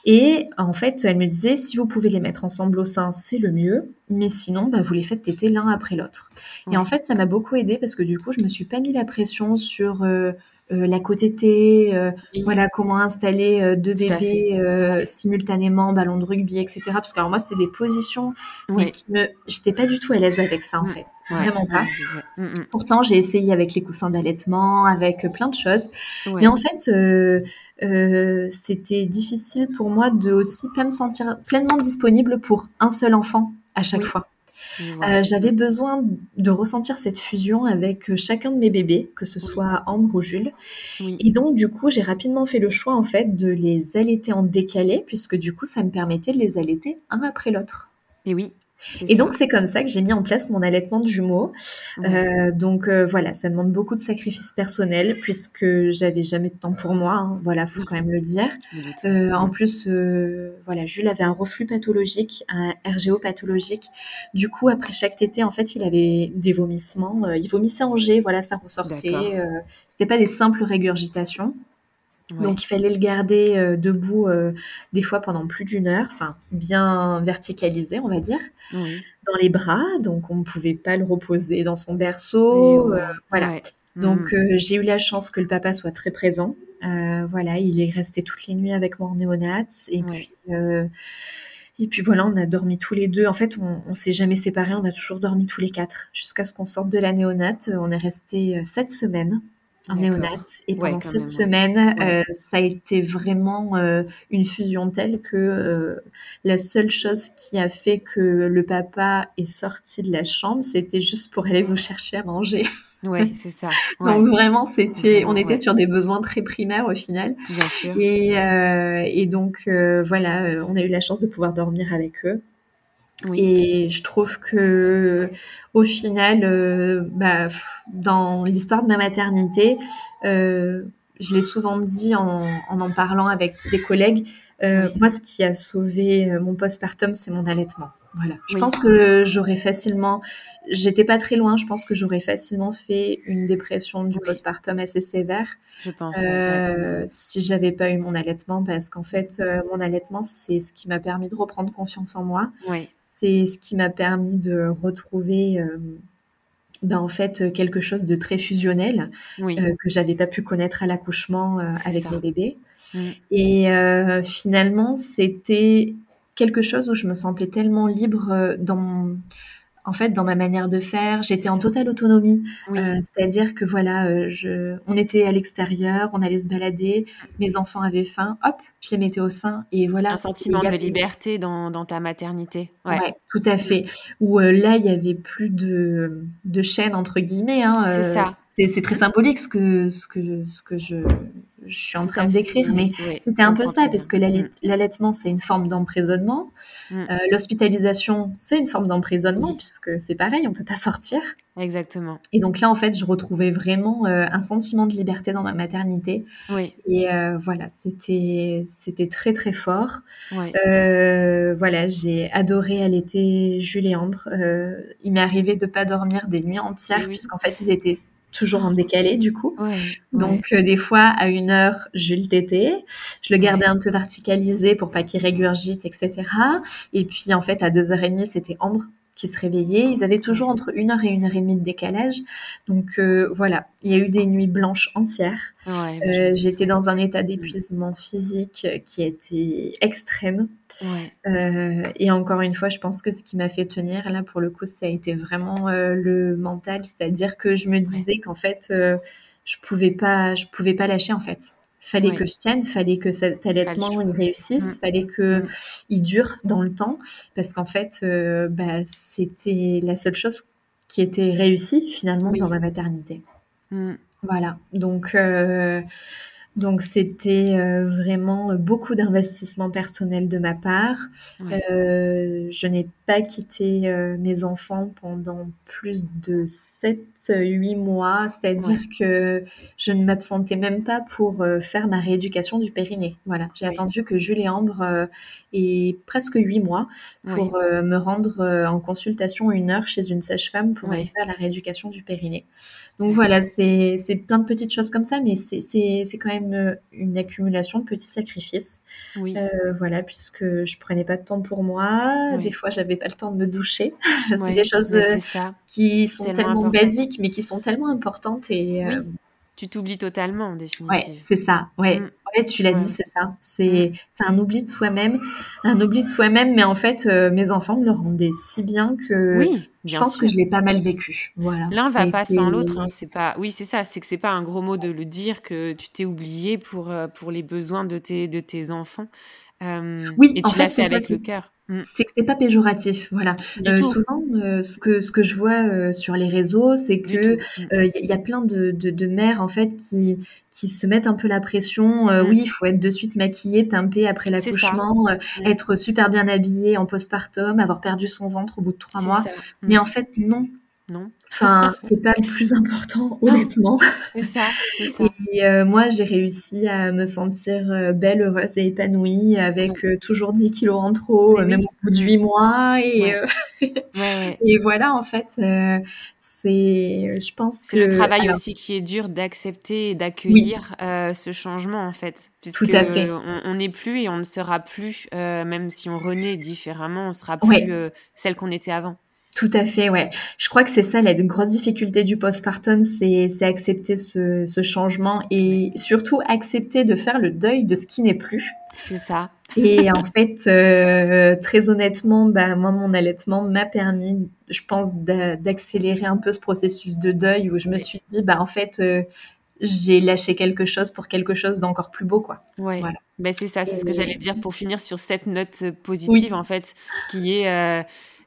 Speaker 2: Et en fait, elle me disait, si vous pouvez les mettre ensemble au sein, c'est le mieux, mais sinon, bah, vous les faites téter l'un après l'autre. Et en fait, ça m'a beaucoup aidé parce que du coup, je me suis pas mis la pression sur euh, la côté T, euh, voilà comment installer euh, deux bébés simultanément, ballon de rugby, etc. Parce que alors moi c'était des positions, mais qui me, j'étais pas du tout à l'aise avec ça en fait, vraiment pas. Mm, mm. Pourtant j'ai essayé avec les coussins d'allaitement, avec plein de choses, mais en fait c'était difficile pour moi de aussi pas me sentir pleinement disponible pour un seul enfant à chaque fois. Euh, j'avais besoin de ressentir cette fusion avec euh, chacun de mes bébés, que ce soit Ambre ou Jules. Et donc, du coup, j'ai rapidement fait le choix, en fait, de les allaiter en décalé, puisque du coup, ça me permettait de les allaiter un après l'autre.
Speaker 1: Et oui.
Speaker 2: Et donc, c'est comme ça que j'ai mis en place mon allaitement de jumeaux. Euh, donc, euh, voilà, ça demande beaucoup de sacrifices personnels puisque j'avais jamais de temps pour moi. Hein. Voilà, faut quand même le dire. Euh, en plus, voilà, Jules avait un reflux pathologique, un RGO pathologique. Du coup, après chaque tété, en fait, il avait des vomissements. il vomissait en jet, voilà, ça ressortait. C'était pas des simples régurgitations. Donc il fallait le garder euh, debout euh, des fois pendant plus d'une heure, enfin bien verticalisé on va dire, dans les bras. Donc on ne pouvait pas le reposer dans son berceau. Euh, voilà. Donc mm. j'ai eu la chance que le papa soit très présent. voilà, il est resté toutes les nuits avec moi en néonat. Et puis et puis voilà, on a dormi tous les deux. En fait, on, on s'est jamais séparés. On a toujours dormi tous les quatre jusqu'à ce qu'on sorte de la néonate. On est resté sept semaines en néonat. Et pendant cette semaine, euh, ça a été vraiment euh, une fusion telle que euh, la seule chose qui a fait que le papa est sorti de la chambre, c'était juste pour aller nous chercher à manger.
Speaker 1: Oui, [laughs] c'est ça.
Speaker 2: Donc vraiment, c'était, on était sur des besoins très primaires au final.
Speaker 1: Bien sûr.
Speaker 2: Et, et donc voilà, on a eu la chance de pouvoir dormir avec eux. Et je trouve que au final, euh, bah, dans l'histoire de ma maternité, euh, je l'ai souvent dit en, en, en parlant avec des collègues, euh, moi, ce qui a sauvé mon postpartum, c'est mon allaitement. Voilà. Je pense que j'aurais facilement, j'étais pas très loin, je pense que j'aurais facilement fait une dépression du postpartum assez sévère.
Speaker 1: Je pense.
Speaker 2: Euh, Si j'avais pas eu mon allaitement, parce qu'en fait, mon allaitement, c'est ce qui m'a permis de reprendre confiance en moi.
Speaker 1: Oui
Speaker 2: c'est ce qui m'a permis de retrouver euh, ben, en fait quelque chose de très fusionnel euh, que j'avais pas pu connaître à l'accouchement euh, avec mes bébés. Mm. Et finalement, c'était quelque chose où je me sentais tellement libre dans en fait, dans ma manière de faire, j'étais en totale autonomie. Euh, c'est-à-dire que voilà, euh, je, on était à l'extérieur, on allait se balader, mes enfants avaient faim, hop, je les mettais au sein et voilà.
Speaker 1: Un sentiment de liberté dans, dans, ta maternité.
Speaker 2: Ouais. tout à fait. Où euh, là, il y avait plus de, de chaîne entre guillemets. Hein,
Speaker 1: c'est ça.
Speaker 2: C'est très symbolique ce que, ce que, ce que je, je suis en train de décrire, mais c'était un peu ça, parce que mm. l'allaitement, c'est une forme d'emprisonnement. Mm. Euh, l'hospitalisation, c'est une forme d'emprisonnement, puisque c'est pareil, on peut pas sortir.
Speaker 1: Exactement.
Speaker 2: Et donc là, en fait, je retrouvais vraiment euh, un sentiment de liberté dans ma maternité.
Speaker 1: Oui.
Speaker 2: Et euh, voilà, c'était c'était très très fort. voilà, j'ai adoré allaiter Jules et Ambre. il m'est arrivé de pas dormir des nuits entières, puisqu'en fait, ils étaient toujours en décalé du coup. Donc euh, des fois à une heure, je le tétais, je le gardais un peu verticalisé pour pas qu'il régurgite, etc. Et puis en fait à deux heures et demie, c'était Ambre qui se réveillaient. Ils avaient toujours entre une heure et une heure et demie de décalage. Donc euh, voilà, il y a eu des nuits blanches entières. Euh, j'étais dans un état d'épuisement physique qui a été extrême. Euh, et encore une fois, je pense que ce qui m'a fait tenir, là pour le coup, ça a été vraiment le mental, c'est-à-dire que je me disais qu'en fait, je pouvais pas, je pouvais pas lâcher en fait. Fallait que je tienne, fallait que cet allaitement il réussisse, mm. fallait que mm. il dure dans le temps, parce qu'en fait, euh, bah, c'était la seule chose qui était réussie finalement dans ma maternité. Mm. Voilà. Donc, euh, donc c'était euh, vraiment beaucoup d'investissement personnel de ma part. je n'ai pas quitté mes enfants pendant plus de 7 huit mois, c'est-à-dire que je ne m'absentais même pas pour euh, faire ma rééducation du périnée. Voilà, j'ai attendu que Jules et Ambre euh, aient presque huit mois pour euh, me rendre en consultation une heure chez une sage-femme pour aller faire la rééducation du périnée. Donc voilà, c'est plein de petites choses comme ça, mais c'est quand même une accumulation de petits sacrifices.
Speaker 1: Oui.
Speaker 2: voilà, puisque je prenais pas de temps pour moi, des fois j'avais pas le temps de me doucher. [laughs] c'est des choses qui sont tellement basiques mais qui sont tellement importantes et
Speaker 1: euh, tu t'oublies totalement en définitive.
Speaker 2: Ouais, c'est ça. Ouais. Mm. tu l'as dit, c'est ça. C'est mm. un oubli de soi-même, un oubli de soi-même, mais en fait, euh, mes enfants me le rendaient si bien que
Speaker 1: oui,
Speaker 2: je pense que je l'ai pas mal vécu. Voilà.
Speaker 1: L'un va pas sans l'autre. Hein, c'est pas. Oui, c'est ça. C'est que c'est pas un gros mot de le dire que tu t'es oublié pour euh, pour les besoins de tes de tes enfants.
Speaker 2: oui,
Speaker 1: et tu l'as fait, avec le cœur.
Speaker 2: Mm. C'est que c'est pas péjoratif, voilà. Euh, souvent, euh, ce que ce que je vois euh, sur les réseaux, c'est que il y, a plein de, de, mères en fait qui qui se mettent un peu la pression. Mm. Oui, il faut être de suite maquillée, pimpée après l'accouchement, être super bien habillée en postpartum, avoir perdu son ventre au bout de trois mois. Mais en fait, non.
Speaker 1: Non.
Speaker 2: Enfin, c'est pas le plus important, honnêtement.
Speaker 1: C'est ça, c'est ça.
Speaker 2: Et euh, moi, j'ai réussi à me sentir euh, belle, heureuse et épanouie avec euh, toujours 10 kilos en trop, même au bout de 8 mois. Et, [laughs] et voilà, en fait, c'est, je pense
Speaker 1: C'est le travail aussi qui est dur d'accepter et d'accueillir ce changement, en fait.
Speaker 2: Puisque Tout à fait.
Speaker 1: on n'est plus et on ne sera plus, même si on renaît différemment, on sera plus celle qu'on était avant.
Speaker 2: Tout à fait, ouais. Je crois que c'est ça la grosse difficulté du postpartum, c'est accepter ce, ce, changement et surtout accepter de faire le deuil de ce qui n'est plus.
Speaker 1: C'est ça.
Speaker 2: Et en fait, euh, très honnêtement, bah, moi, mon allaitement m'a permis, je pense, d'accélérer un peu ce processus de deuil où je me suis dit, bah, en fait, euh, j'ai lâché quelque chose pour quelque chose d'encore plus beau, quoi.
Speaker 1: Ouais. Voilà. Ben, c'est ça, c'est ce que j'allais dire pour finir sur cette note positive, en fait, qui est. Euh,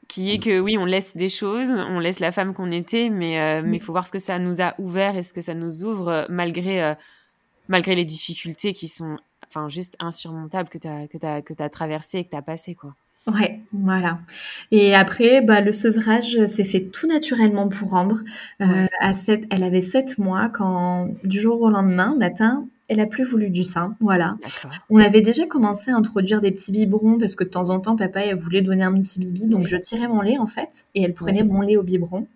Speaker 1: qui est que oui, on laisse des choses, on laisse la femme qu'on était, mais euh, mais il faut voir ce que ça nous a ouvert et ce que ça nous ouvre euh, malgré euh, malgré les difficultés qui sont enfin juste insurmontables que tu as que tu que tu traversé et que tu as passé quoi.
Speaker 2: Ouais, voilà. Et après, bah, le sevrage s'est fait tout naturellement pour Ambre. à sept, elle avait sept mois quand, du jour au lendemain, matin, elle a plus voulu du sein, voilà. On avait déjà commencé à introduire des petits biberons parce que de temps en temps, papa elle voulait donner un petit bibi, donc je tirais mon lait en fait et elle prenait mon lait au biberon.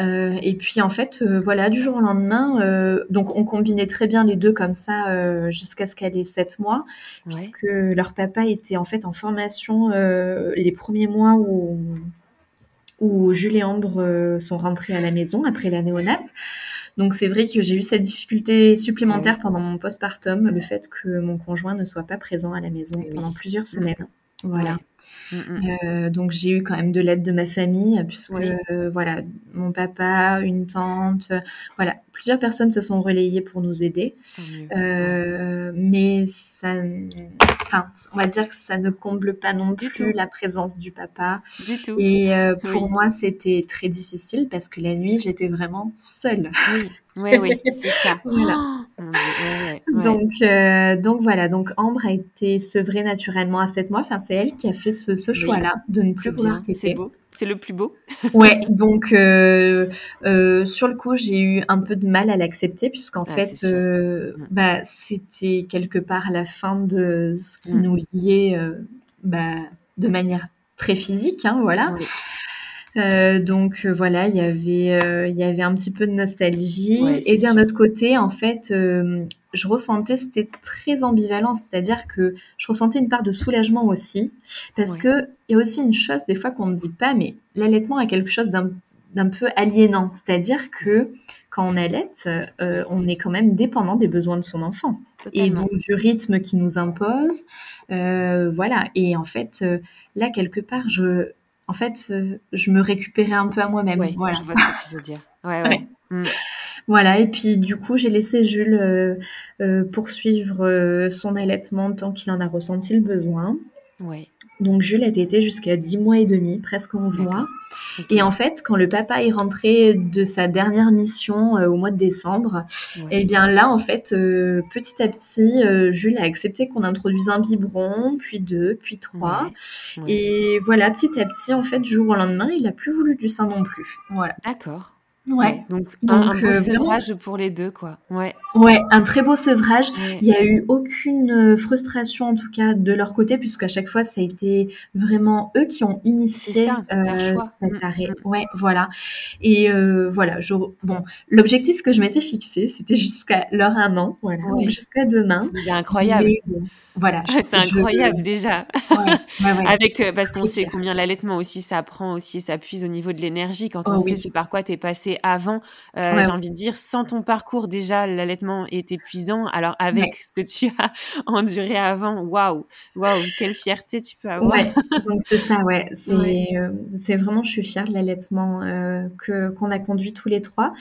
Speaker 2: Euh, et puis en fait, euh, voilà, du jour au lendemain, euh, donc on combinait très bien les deux comme ça jusqu'à ce qu'elle ait 7 mois, puisque leur papa était en fait en formation les premiers mois où, où Jules et Ambre sont rentrés à la maison après la néonate. Donc c'est vrai que j'ai eu cette difficulté supplémentaire pendant mon postpartum, le fait que mon conjoint ne soit pas présent à la maison pendant plusieurs semaines. Voilà. Mmh, mmh. donc j'ai eu quand même de l'aide de ma famille puisque voilà mon papa, une tante, voilà plusieurs personnes se sont relayées pour nous aider, mais ça, enfin on va dire que ça ne comble pas non plus la présence du papa.
Speaker 1: Du tout.
Speaker 2: Et pour moi c'était très difficile parce que la nuit j'étais vraiment seule.
Speaker 1: Oui. Oui, oui, c'est ça. [laughs]
Speaker 2: voilà. Donc, euh, donc voilà, donc Ambre a été sevrée naturellement à 7 mois. Enfin, c'est elle qui a fait ce, ce choix-là de ne plus vouloir
Speaker 1: C'est beau, c'est le plus beau. [laughs]
Speaker 2: ouais, donc euh, euh, sur le coup, j'ai eu un peu de mal à l'accepter puisqu'en ah, fait, mm. bah, c'était quelque part la fin de ce qui nous liait bah, de manière très physique, hein, voilà. Euh, donc euh, voilà, il y avait euh, il y avait un petit peu de nostalgie et d'un autre côté, en fait, je ressentais c'était très ambivalent, c'est-à-dire que je ressentais une part de soulagement aussi parce que il y a aussi une chose des fois qu'on ne dit pas, mais l'allaitement a quelque chose d'un peu aliénant, c'est-à-dire que quand on allait, on est quand même dépendant des besoins de son enfant et donc du rythme qui nous impose, voilà. Et en fait, là quelque part, je en fait, euh, je me récupérais un peu à moi-même.
Speaker 1: voilà. je vois ce que tu veux dire. Ouais, ouais.
Speaker 2: Mm. Voilà, et puis du coup, j'ai laissé Jules euh, euh, poursuivre son allaitement tant qu'il en a ressenti le besoin.
Speaker 1: Ouais.
Speaker 2: Donc Jules a été jusqu'à 10 mois et demi, presque 11 mois. Et en fait, quand le papa est rentré de sa dernière mission euh, au mois de décembre, et eh bien là, en fait, euh, petit à petit, euh, Jules a accepté qu'on introduise un biberon, puis deux, puis trois. Et voilà, petit à petit, en fait, du jour au lendemain, il n'a plus voulu du sein non plus. Voilà.
Speaker 1: D'accord.
Speaker 2: Ouais.
Speaker 1: Donc, un, beau euh, sevrage pour les deux, quoi. Ouais.
Speaker 2: Ouais, un très beau sevrage. Il n'y a eu aucune euh, frustration, en tout cas, de leur côté, puisqu'à chaque fois, ça a été vraiment eux qui ont initié
Speaker 1: ça, euh,
Speaker 2: cet mm, arrêt. Mm. Ouais, voilà. Et euh, voilà, je, bon, l'objectif que je m'étais fixé, c'était jusqu'à leur un an, voilà, jusqu'à demain.
Speaker 1: C'est incroyable.
Speaker 2: Voilà, [laughs]
Speaker 1: c'est incroyable déjà. [laughs] Avec parce qu'on sait combien l'allaitement aussi ça prend aussi ça puise au niveau de l'énergie quand on oh sait ce par quoi tu es passé avant. Euh, j'ai envie de dire sans ton parcours déjà l'allaitement est épuisant. Alors avec ce que tu as [laughs] enduré avant, waouh, waouh, quelle fierté tu peux avoir.
Speaker 2: Donc c'est ça, ouais. [laughs] C'est euh, c'est vraiment je suis fière de l'allaitement que qu'on a conduit tous les trois.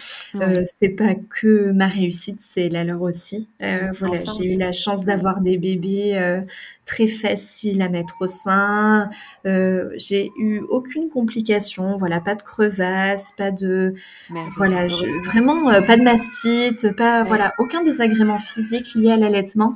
Speaker 2: c'est pas que ma réussite, c'est la leur aussi. voilà, j'ai eu la chance d'avoir des bébés euh, très facile à mettre au sein. Euh, j'ai eu aucune complication, voilà, pas de crevasse, pas de, voilà, vraiment euh, pas de mastite, pas, voilà, aucun désagrément physique lié à l'allaitement.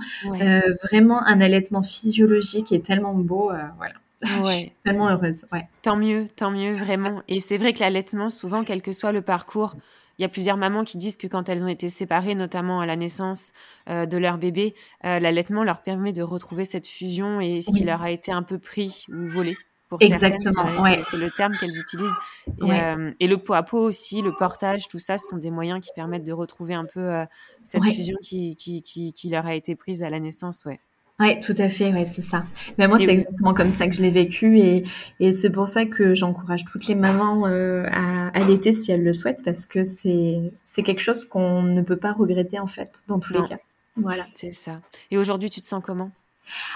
Speaker 2: vraiment un allaitement physiologique et tellement beau, voilà. [laughs]
Speaker 1: Ouais.
Speaker 2: tellement heureuse, ouais.
Speaker 1: Tant mieux, tant mieux, vraiment. Et c'est vrai que l'allaitement, souvent, quel que soit le parcours, il y a plusieurs mamans qui disent que quand elles ont été séparées, notamment à la naissance euh, de leur bébé, euh, l'allaitement leur permet de retrouver cette fusion et ce qui leur a été un peu pris ou volé.
Speaker 2: Pour Exactement, ouais.
Speaker 1: c'est le terme qu'elles utilisent. Et, euh, et, le pot à pot aussi, le portage, tout ça, ce sont des moyens qui permettent de retrouver un peu cette fusion qui, qui, qui, qui, leur a été prise à la naissance. Ouais.
Speaker 2: Ouais, tout à fait, ouais, c'est ça. Mais moi, c'est exactement comme ça que je l'ai vécu et, et c'est pour ça que j'encourage toutes les mamans euh, à allaiter si elles le souhaitent parce que c'est c'est quelque chose qu'on ne peut pas regretter en fait dans tous les cas. Voilà.
Speaker 1: C'est ça. Et aujourd'hui, tu te sens comment?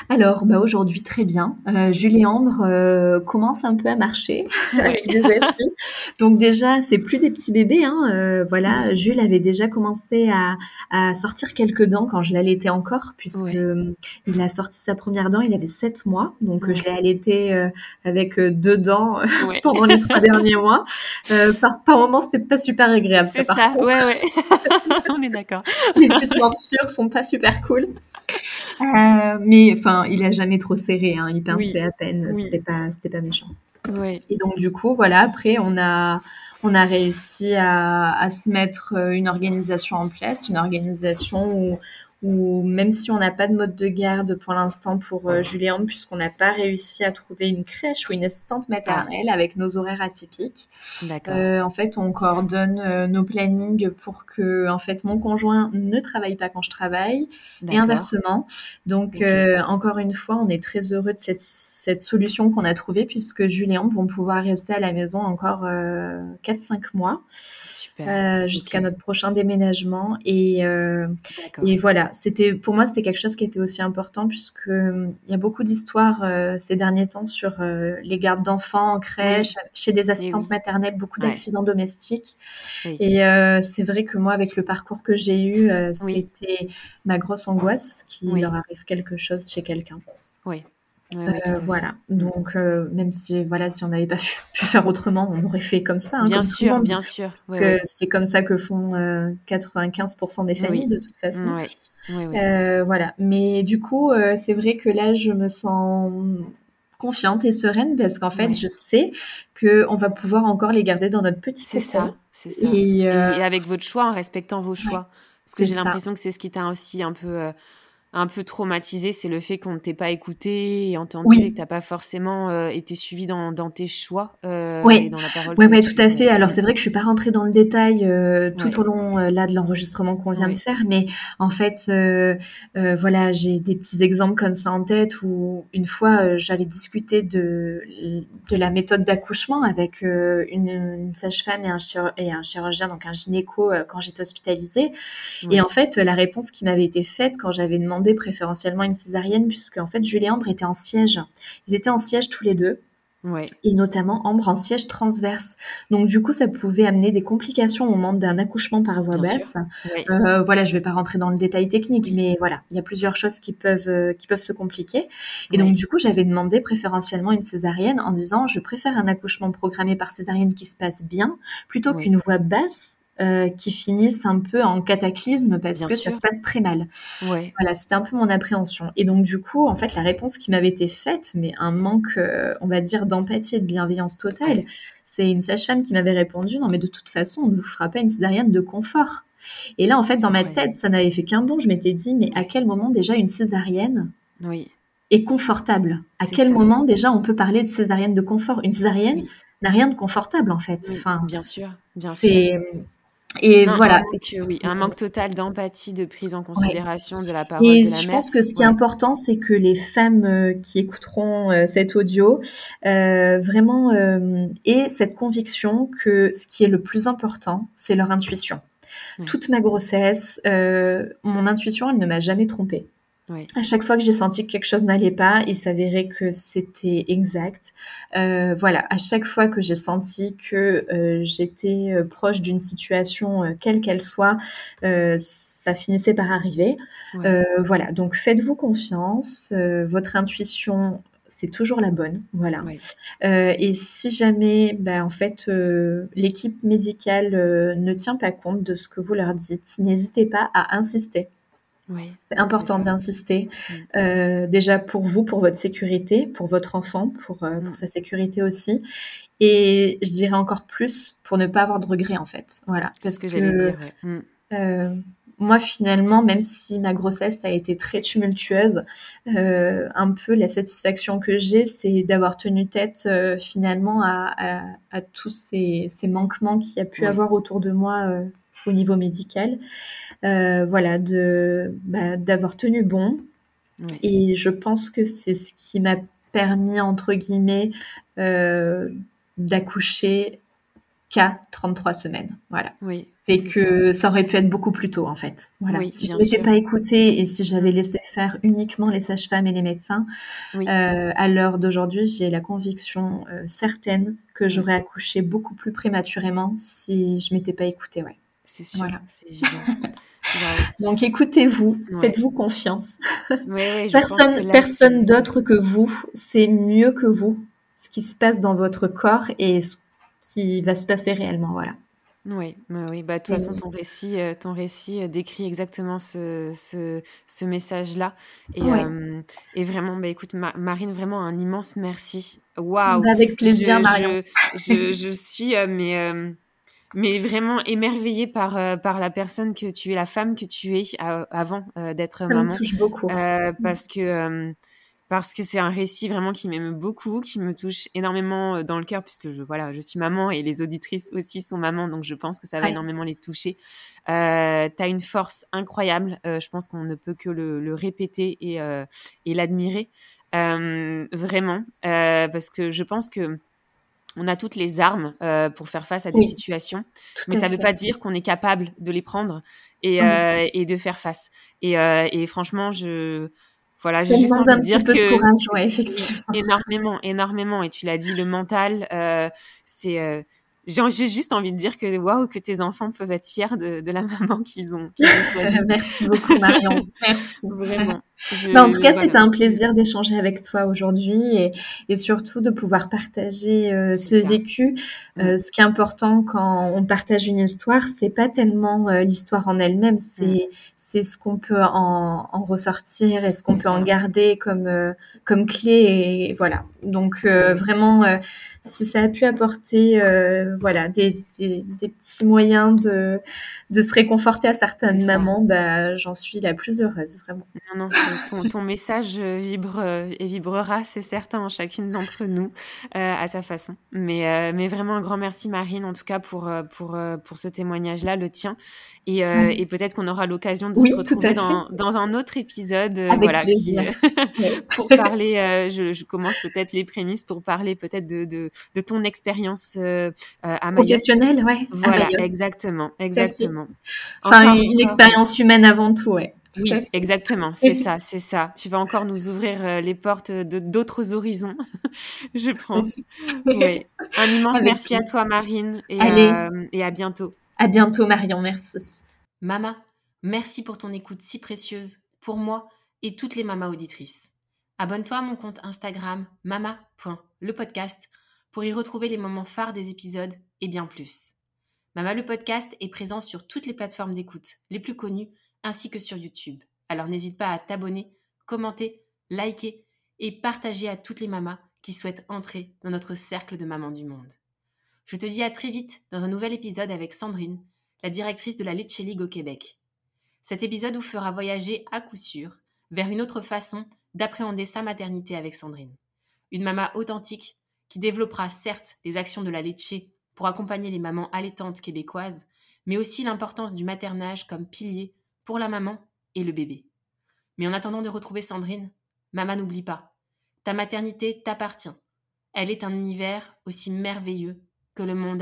Speaker 2: Alors, bah aujourd'hui très bien. Euh, Jules et Ambre euh, commencent un peu à marcher avec des [laughs] esprits. Donc déjà, c'est plus des petits bébés. Hein. Euh, voilà, Jules avait déjà commencé à, à, sortir quelques dents quand je l'allaitais encore, puisque euh, il a sorti sa première dent. Il avait sept mois, donc je l'ai allaité euh, avec deux dents [laughs] pendant les trois derniers [laughs] mois. par, par moments, c'était pas super agréable.
Speaker 1: C'est ça. ouais, ouais. On est d'accord.
Speaker 2: les petites morsures sont pas super cool. mais enfin, il a jamais trop serré, hein, il pinçait à peine, c'était pas, c'était pas méchant. Et donc du coup, voilà, après on a, on a réussi à, à, se mettre euh, une organisation en place, une organisation où, ou même si on n'a pas de mode de garde pour l'instant pour euh, Julien, puisqu'on n'a pas réussi à trouver une crèche ou une assistante maternelle avec nos horaires atypiques. Euh, en fait, on coordonne euh, nos plannings pour que, en fait, mon conjoint ne travaille pas quand je travaille et inversement. Donc, euh, encore une fois, on est très heureux de cette cette solution qu'on a trouvée puisque Julie et Ambre vont pouvoir rester à la maison encore 4-5 mois. Euh, jusqu'à notre prochain déménagement. Et, euh, et voilà, c'était pour moi c'était quelque chose qui était aussi important puisque euh, il y a beaucoup d'histoires ces derniers temps sur les gardes d'enfants en crèche, chez des assistantes maternelles, beaucoup d'accidents domestiques. Et c'est vrai que moi, avec le parcours que j'ai eu, c'était ma grosse angoisse qu'il leur arrive quelque chose chez quelqu'un.
Speaker 1: Oui.
Speaker 2: Euh, voilà. Donc, euh, même si, voilà, si on n'avait pas pu, faire autrement, on aurait fait comme ça. Hein,
Speaker 1: bien sûr, bien sûr.
Speaker 2: Parce que c'est comme ça que font 95% euh, des familles, de toute façon. voilà. Mais du coup, c'est vrai que là, je me sens confiante et sereine parce qu'en fait, je sais que on va pouvoir encore les garder dans notre petit
Speaker 1: C'est ça, c'est ça. Et, et, avec votre choix, en respectant vos choix. Parce que j'ai l'impression que c'est ce qui t'a aussi un peu un peu traumatisé, c'est le fait qu'on ne t'ait pas écouté et entendu et que tu n'as pas forcément euh, été suivi dans, tes choix
Speaker 2: euh, oui. dans la parole. Oui, tout à fait. Alors c'est vrai que je suis pas rentrée dans le détail euh, tout au long là de l'enregistrement qu'on vient de faire, mais en fait, voilà, j'ai des petits exemples comme ça en tête où une fois j'avais discuté de, de la méthode d'accouchement avec une, sage-femme et un, et un chirurgien, donc un gynéco quand j'étais hospitalisée. Et en fait, la réponse qui m'avait été faite quand j'avais demandé préférentiellement une césarienne, puisque en fait, Julie et Ambre étaient en siège. Ils étaient en siège tous les deux.
Speaker 1: Ouais.
Speaker 2: Et notamment Ambre en siège transverse. Donc du coup, ça pouvait amener des complications au moment d'un accouchement par voie basse. Euh, voilà, je vais pas rentrer dans le détail technique, mais voilà, il y a plusieurs choses qui peuvent euh, qui peuvent se compliquer. Et donc du coup, j'avais demandé préférentiellement une césarienne en disant je préfère un accouchement programmé par césarienne qui se passe bien plutôt qu'une voie basse euh, qui finissent un peu en cataclysme parce que ça se passe très mal.
Speaker 1: Ouais.
Speaker 2: Voilà, c'était un peu mon appréhension. Et donc du coup, en fait, la réponse qui m'avait été faite, mais un manque, euh, on va dire, d'empathie et de bienveillance totale, c'est une sage-femme qui m'avait répondu, non mais de toute façon, on ne vous fera pas une césarienne de confort. Et là, en fait, dans ma tête, ça n'avait fait qu'un bon. Je m'étais dit, mais à quel moment déjà une césarienne
Speaker 1: oui.
Speaker 2: est confortable? À quel moment déjà on peut parler de césarienne de confort? Une césarienne n'a rien de confortable en fait.
Speaker 1: Enfin, bien sûr, bien sûr.
Speaker 2: Et voilà.
Speaker 1: Un manque, oui, un manque total d'empathie, de prise en considération de la parole
Speaker 2: et
Speaker 1: de la
Speaker 2: je pense que ce qui est important, c'est que les femmes euh, qui écouteront euh, cet audio euh, vraiment euh, aient cette conviction que ce qui est le plus important, c'est leur intuition. Toute ma grossesse, mon intuition, elle ne m'a jamais trompée. À chaque fois que j'ai senti que quelque chose n'allait pas, il s'avérait que c'était exact. Euh, voilà, à chaque fois que j'ai senti que euh, j'étais euh, proche d'une situation, quelle qu'elle soit, ça finissait par arriver. voilà, donc faites-vous confiance. votre intuition, c'est toujours la bonne. Voilà. et si jamais, ben, en fait, l'équipe médicale ne tient pas compte de ce que vous leur dites, n'hésitez pas à insister c'est important d'insister. Mm. Euh, déjà pour vous, pour votre sécurité, pour votre enfant, pour, euh, pour, mm. sa sécurité aussi. Et je dirais encore plus pour ne pas avoir de regrets en fait. Voilà.
Speaker 1: Parce ce que, j'allais dire. Mm.
Speaker 2: Euh, moi finalement, même si ma grossesse a été très tumultueuse, un peu la satisfaction que j'ai, c'est d'avoir tenu tête finalement à, à, tous ces, ces manquements qu'il y a pu avoir autour de moi au niveau médical. Euh, voilà, de bah, d'avoir tenu bon. Et je pense que c'est ce qui m'a permis, entre guillemets, euh, d'accoucher qu'à 33 semaines. Voilà.
Speaker 1: Oui,
Speaker 2: c'est que ça. aurait pu être beaucoup plus tôt, en fait. Voilà. si je n'étais pas écoutée et si j'avais laissé faire uniquement les sages-femmes et les médecins, euh, à l'heure d'aujourd'hui, j'ai la conviction certaine que j'aurais accouché beaucoup plus prématurément si je m'étais pas écoutée. Ouais.
Speaker 1: C'est sûr, c'est évident. [laughs]
Speaker 2: Donc écoutez-vous, faites-vous confiance. personne personne d'autre que vous sait mieux que vous ce qui se passe dans votre corps et ce qui va se passer réellement. Voilà.
Speaker 1: Oui, oui. Bah, de toute façon, ton récit, euh, ton récit euh, décrit exactement ce, ce, message-là. Et, euh, et, vraiment, bah, écoute, Marine, vraiment un immense merci. Waouh!
Speaker 2: Avec plaisir, Marion. [laughs]
Speaker 1: Je, je, suis, mais mais vraiment émerveillée par euh, par la personne que tu es, la femme que tu es euh, avant euh, d'être maman.
Speaker 2: Ça me touche beaucoup.
Speaker 1: parce que parce que c'est un récit vraiment qui m'aime beaucoup, qui me touche énormément dans le cœur puisque je voilà, je suis maman et les auditrices aussi sont mamans, donc je pense que ça va énormément les toucher. Euh, tu as une force incroyable, je pense qu'on ne peut que le, le répéter et, et l'admirer. vraiment, parce que je pense que on a toutes les armes pour faire face à des situations, mais ça ne veut pas dire qu'on est capable de les prendre et, et de faire face. Et, et franchement, je voilà, j'ai juste envie de dire que
Speaker 2: courage, effectivement. [laughs]
Speaker 1: énormément, énormément. Et tu l'as dit, le mental, euh, c'est euh, j'ai juste envie de dire que waouh, que tes enfants peuvent être fiers de, de la [laughs] maman qu'ils ont. [laughs]
Speaker 2: Merci beaucoup, Marion. Merci. Vraiment. Bah, en tout cas, c'était un plaisir d'échanger avec toi aujourd'hui et, et, surtout de pouvoir partager euh, ce vécu. Euh, ce qui est important quand on partage une histoire, c'est pas tellement euh, l'histoire en elle-même, c'est c'est ce qu'on peut en, en, ressortir et ce qu'on peut en garder comme euh, comme clé et voilà donc euh, vraiment euh, si ça a pu apporter voilà des, des, des, petits moyens de de se réconforter à certaines mamans bah j'en suis la plus heureuse vraiment.
Speaker 1: Non, non ton, ton message vibre et vibrera c'est certain en chacune d'entre nous à sa façon. Mais mais vraiment un grand merci Marine en tout cas pour pour pour ce témoignage là le tien. Et, euh, et peut-être qu'on aura l'occasion de se retrouver dans, dans, un autre épisode.
Speaker 2: Euh, Avec voilà, plaisir. [laughs]
Speaker 1: pour parler, euh, je, je, commence peut-être les prémices pour parler peut-être de, de, de, ton expérience à Mayotte.
Speaker 2: Professionnelle, ouais.
Speaker 1: Voilà, exactement, exactement.
Speaker 2: Enfin, une expérience humaine avant tout, ouais.
Speaker 1: oui, exactement, c'est ça, c'est ça. Tu vas encore nous ouvrir les portes de d'autres horizons, [laughs] je pense. Oui. Un immense merci à toi, Marine, et, et à bientôt.
Speaker 2: À bientôt, Marion. Merci.
Speaker 1: Mama, merci pour ton écoute si précieuse pour moi et toutes les mamas auditrices. Abonne-toi à mon compte Instagram mama.lepodcast pour y retrouver les moments phares des épisodes et bien plus. Mama le podcast est présent sur toutes les plateformes d'écoute les plus connues ainsi que sur YouTube. Alors n'hésite pas à t'abonner, commenter, liker et partager à toutes les mamas qui souhaitent entrer dans notre cercle de mamans du monde. Je te dis à très vite dans un nouvel épisode avec Sandrine, la directrice de la Lecce League au Québec. Cet épisode vous fera voyager à coup sûr vers une autre façon d'appréhender sa maternité avec Sandrine. Une maman authentique qui développera certes les actions de la Lecce pour accompagner les mamans allaitantes québécoises, mais aussi l'importance du maternage comme pilier pour la maman et le bébé. Mais en attendant de retrouver Sandrine, maman n'oublie pas, ta maternité t'appartient. Elle est un univers aussi merveilleux que le monde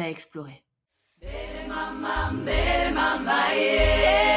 Speaker 1: mama, yeah.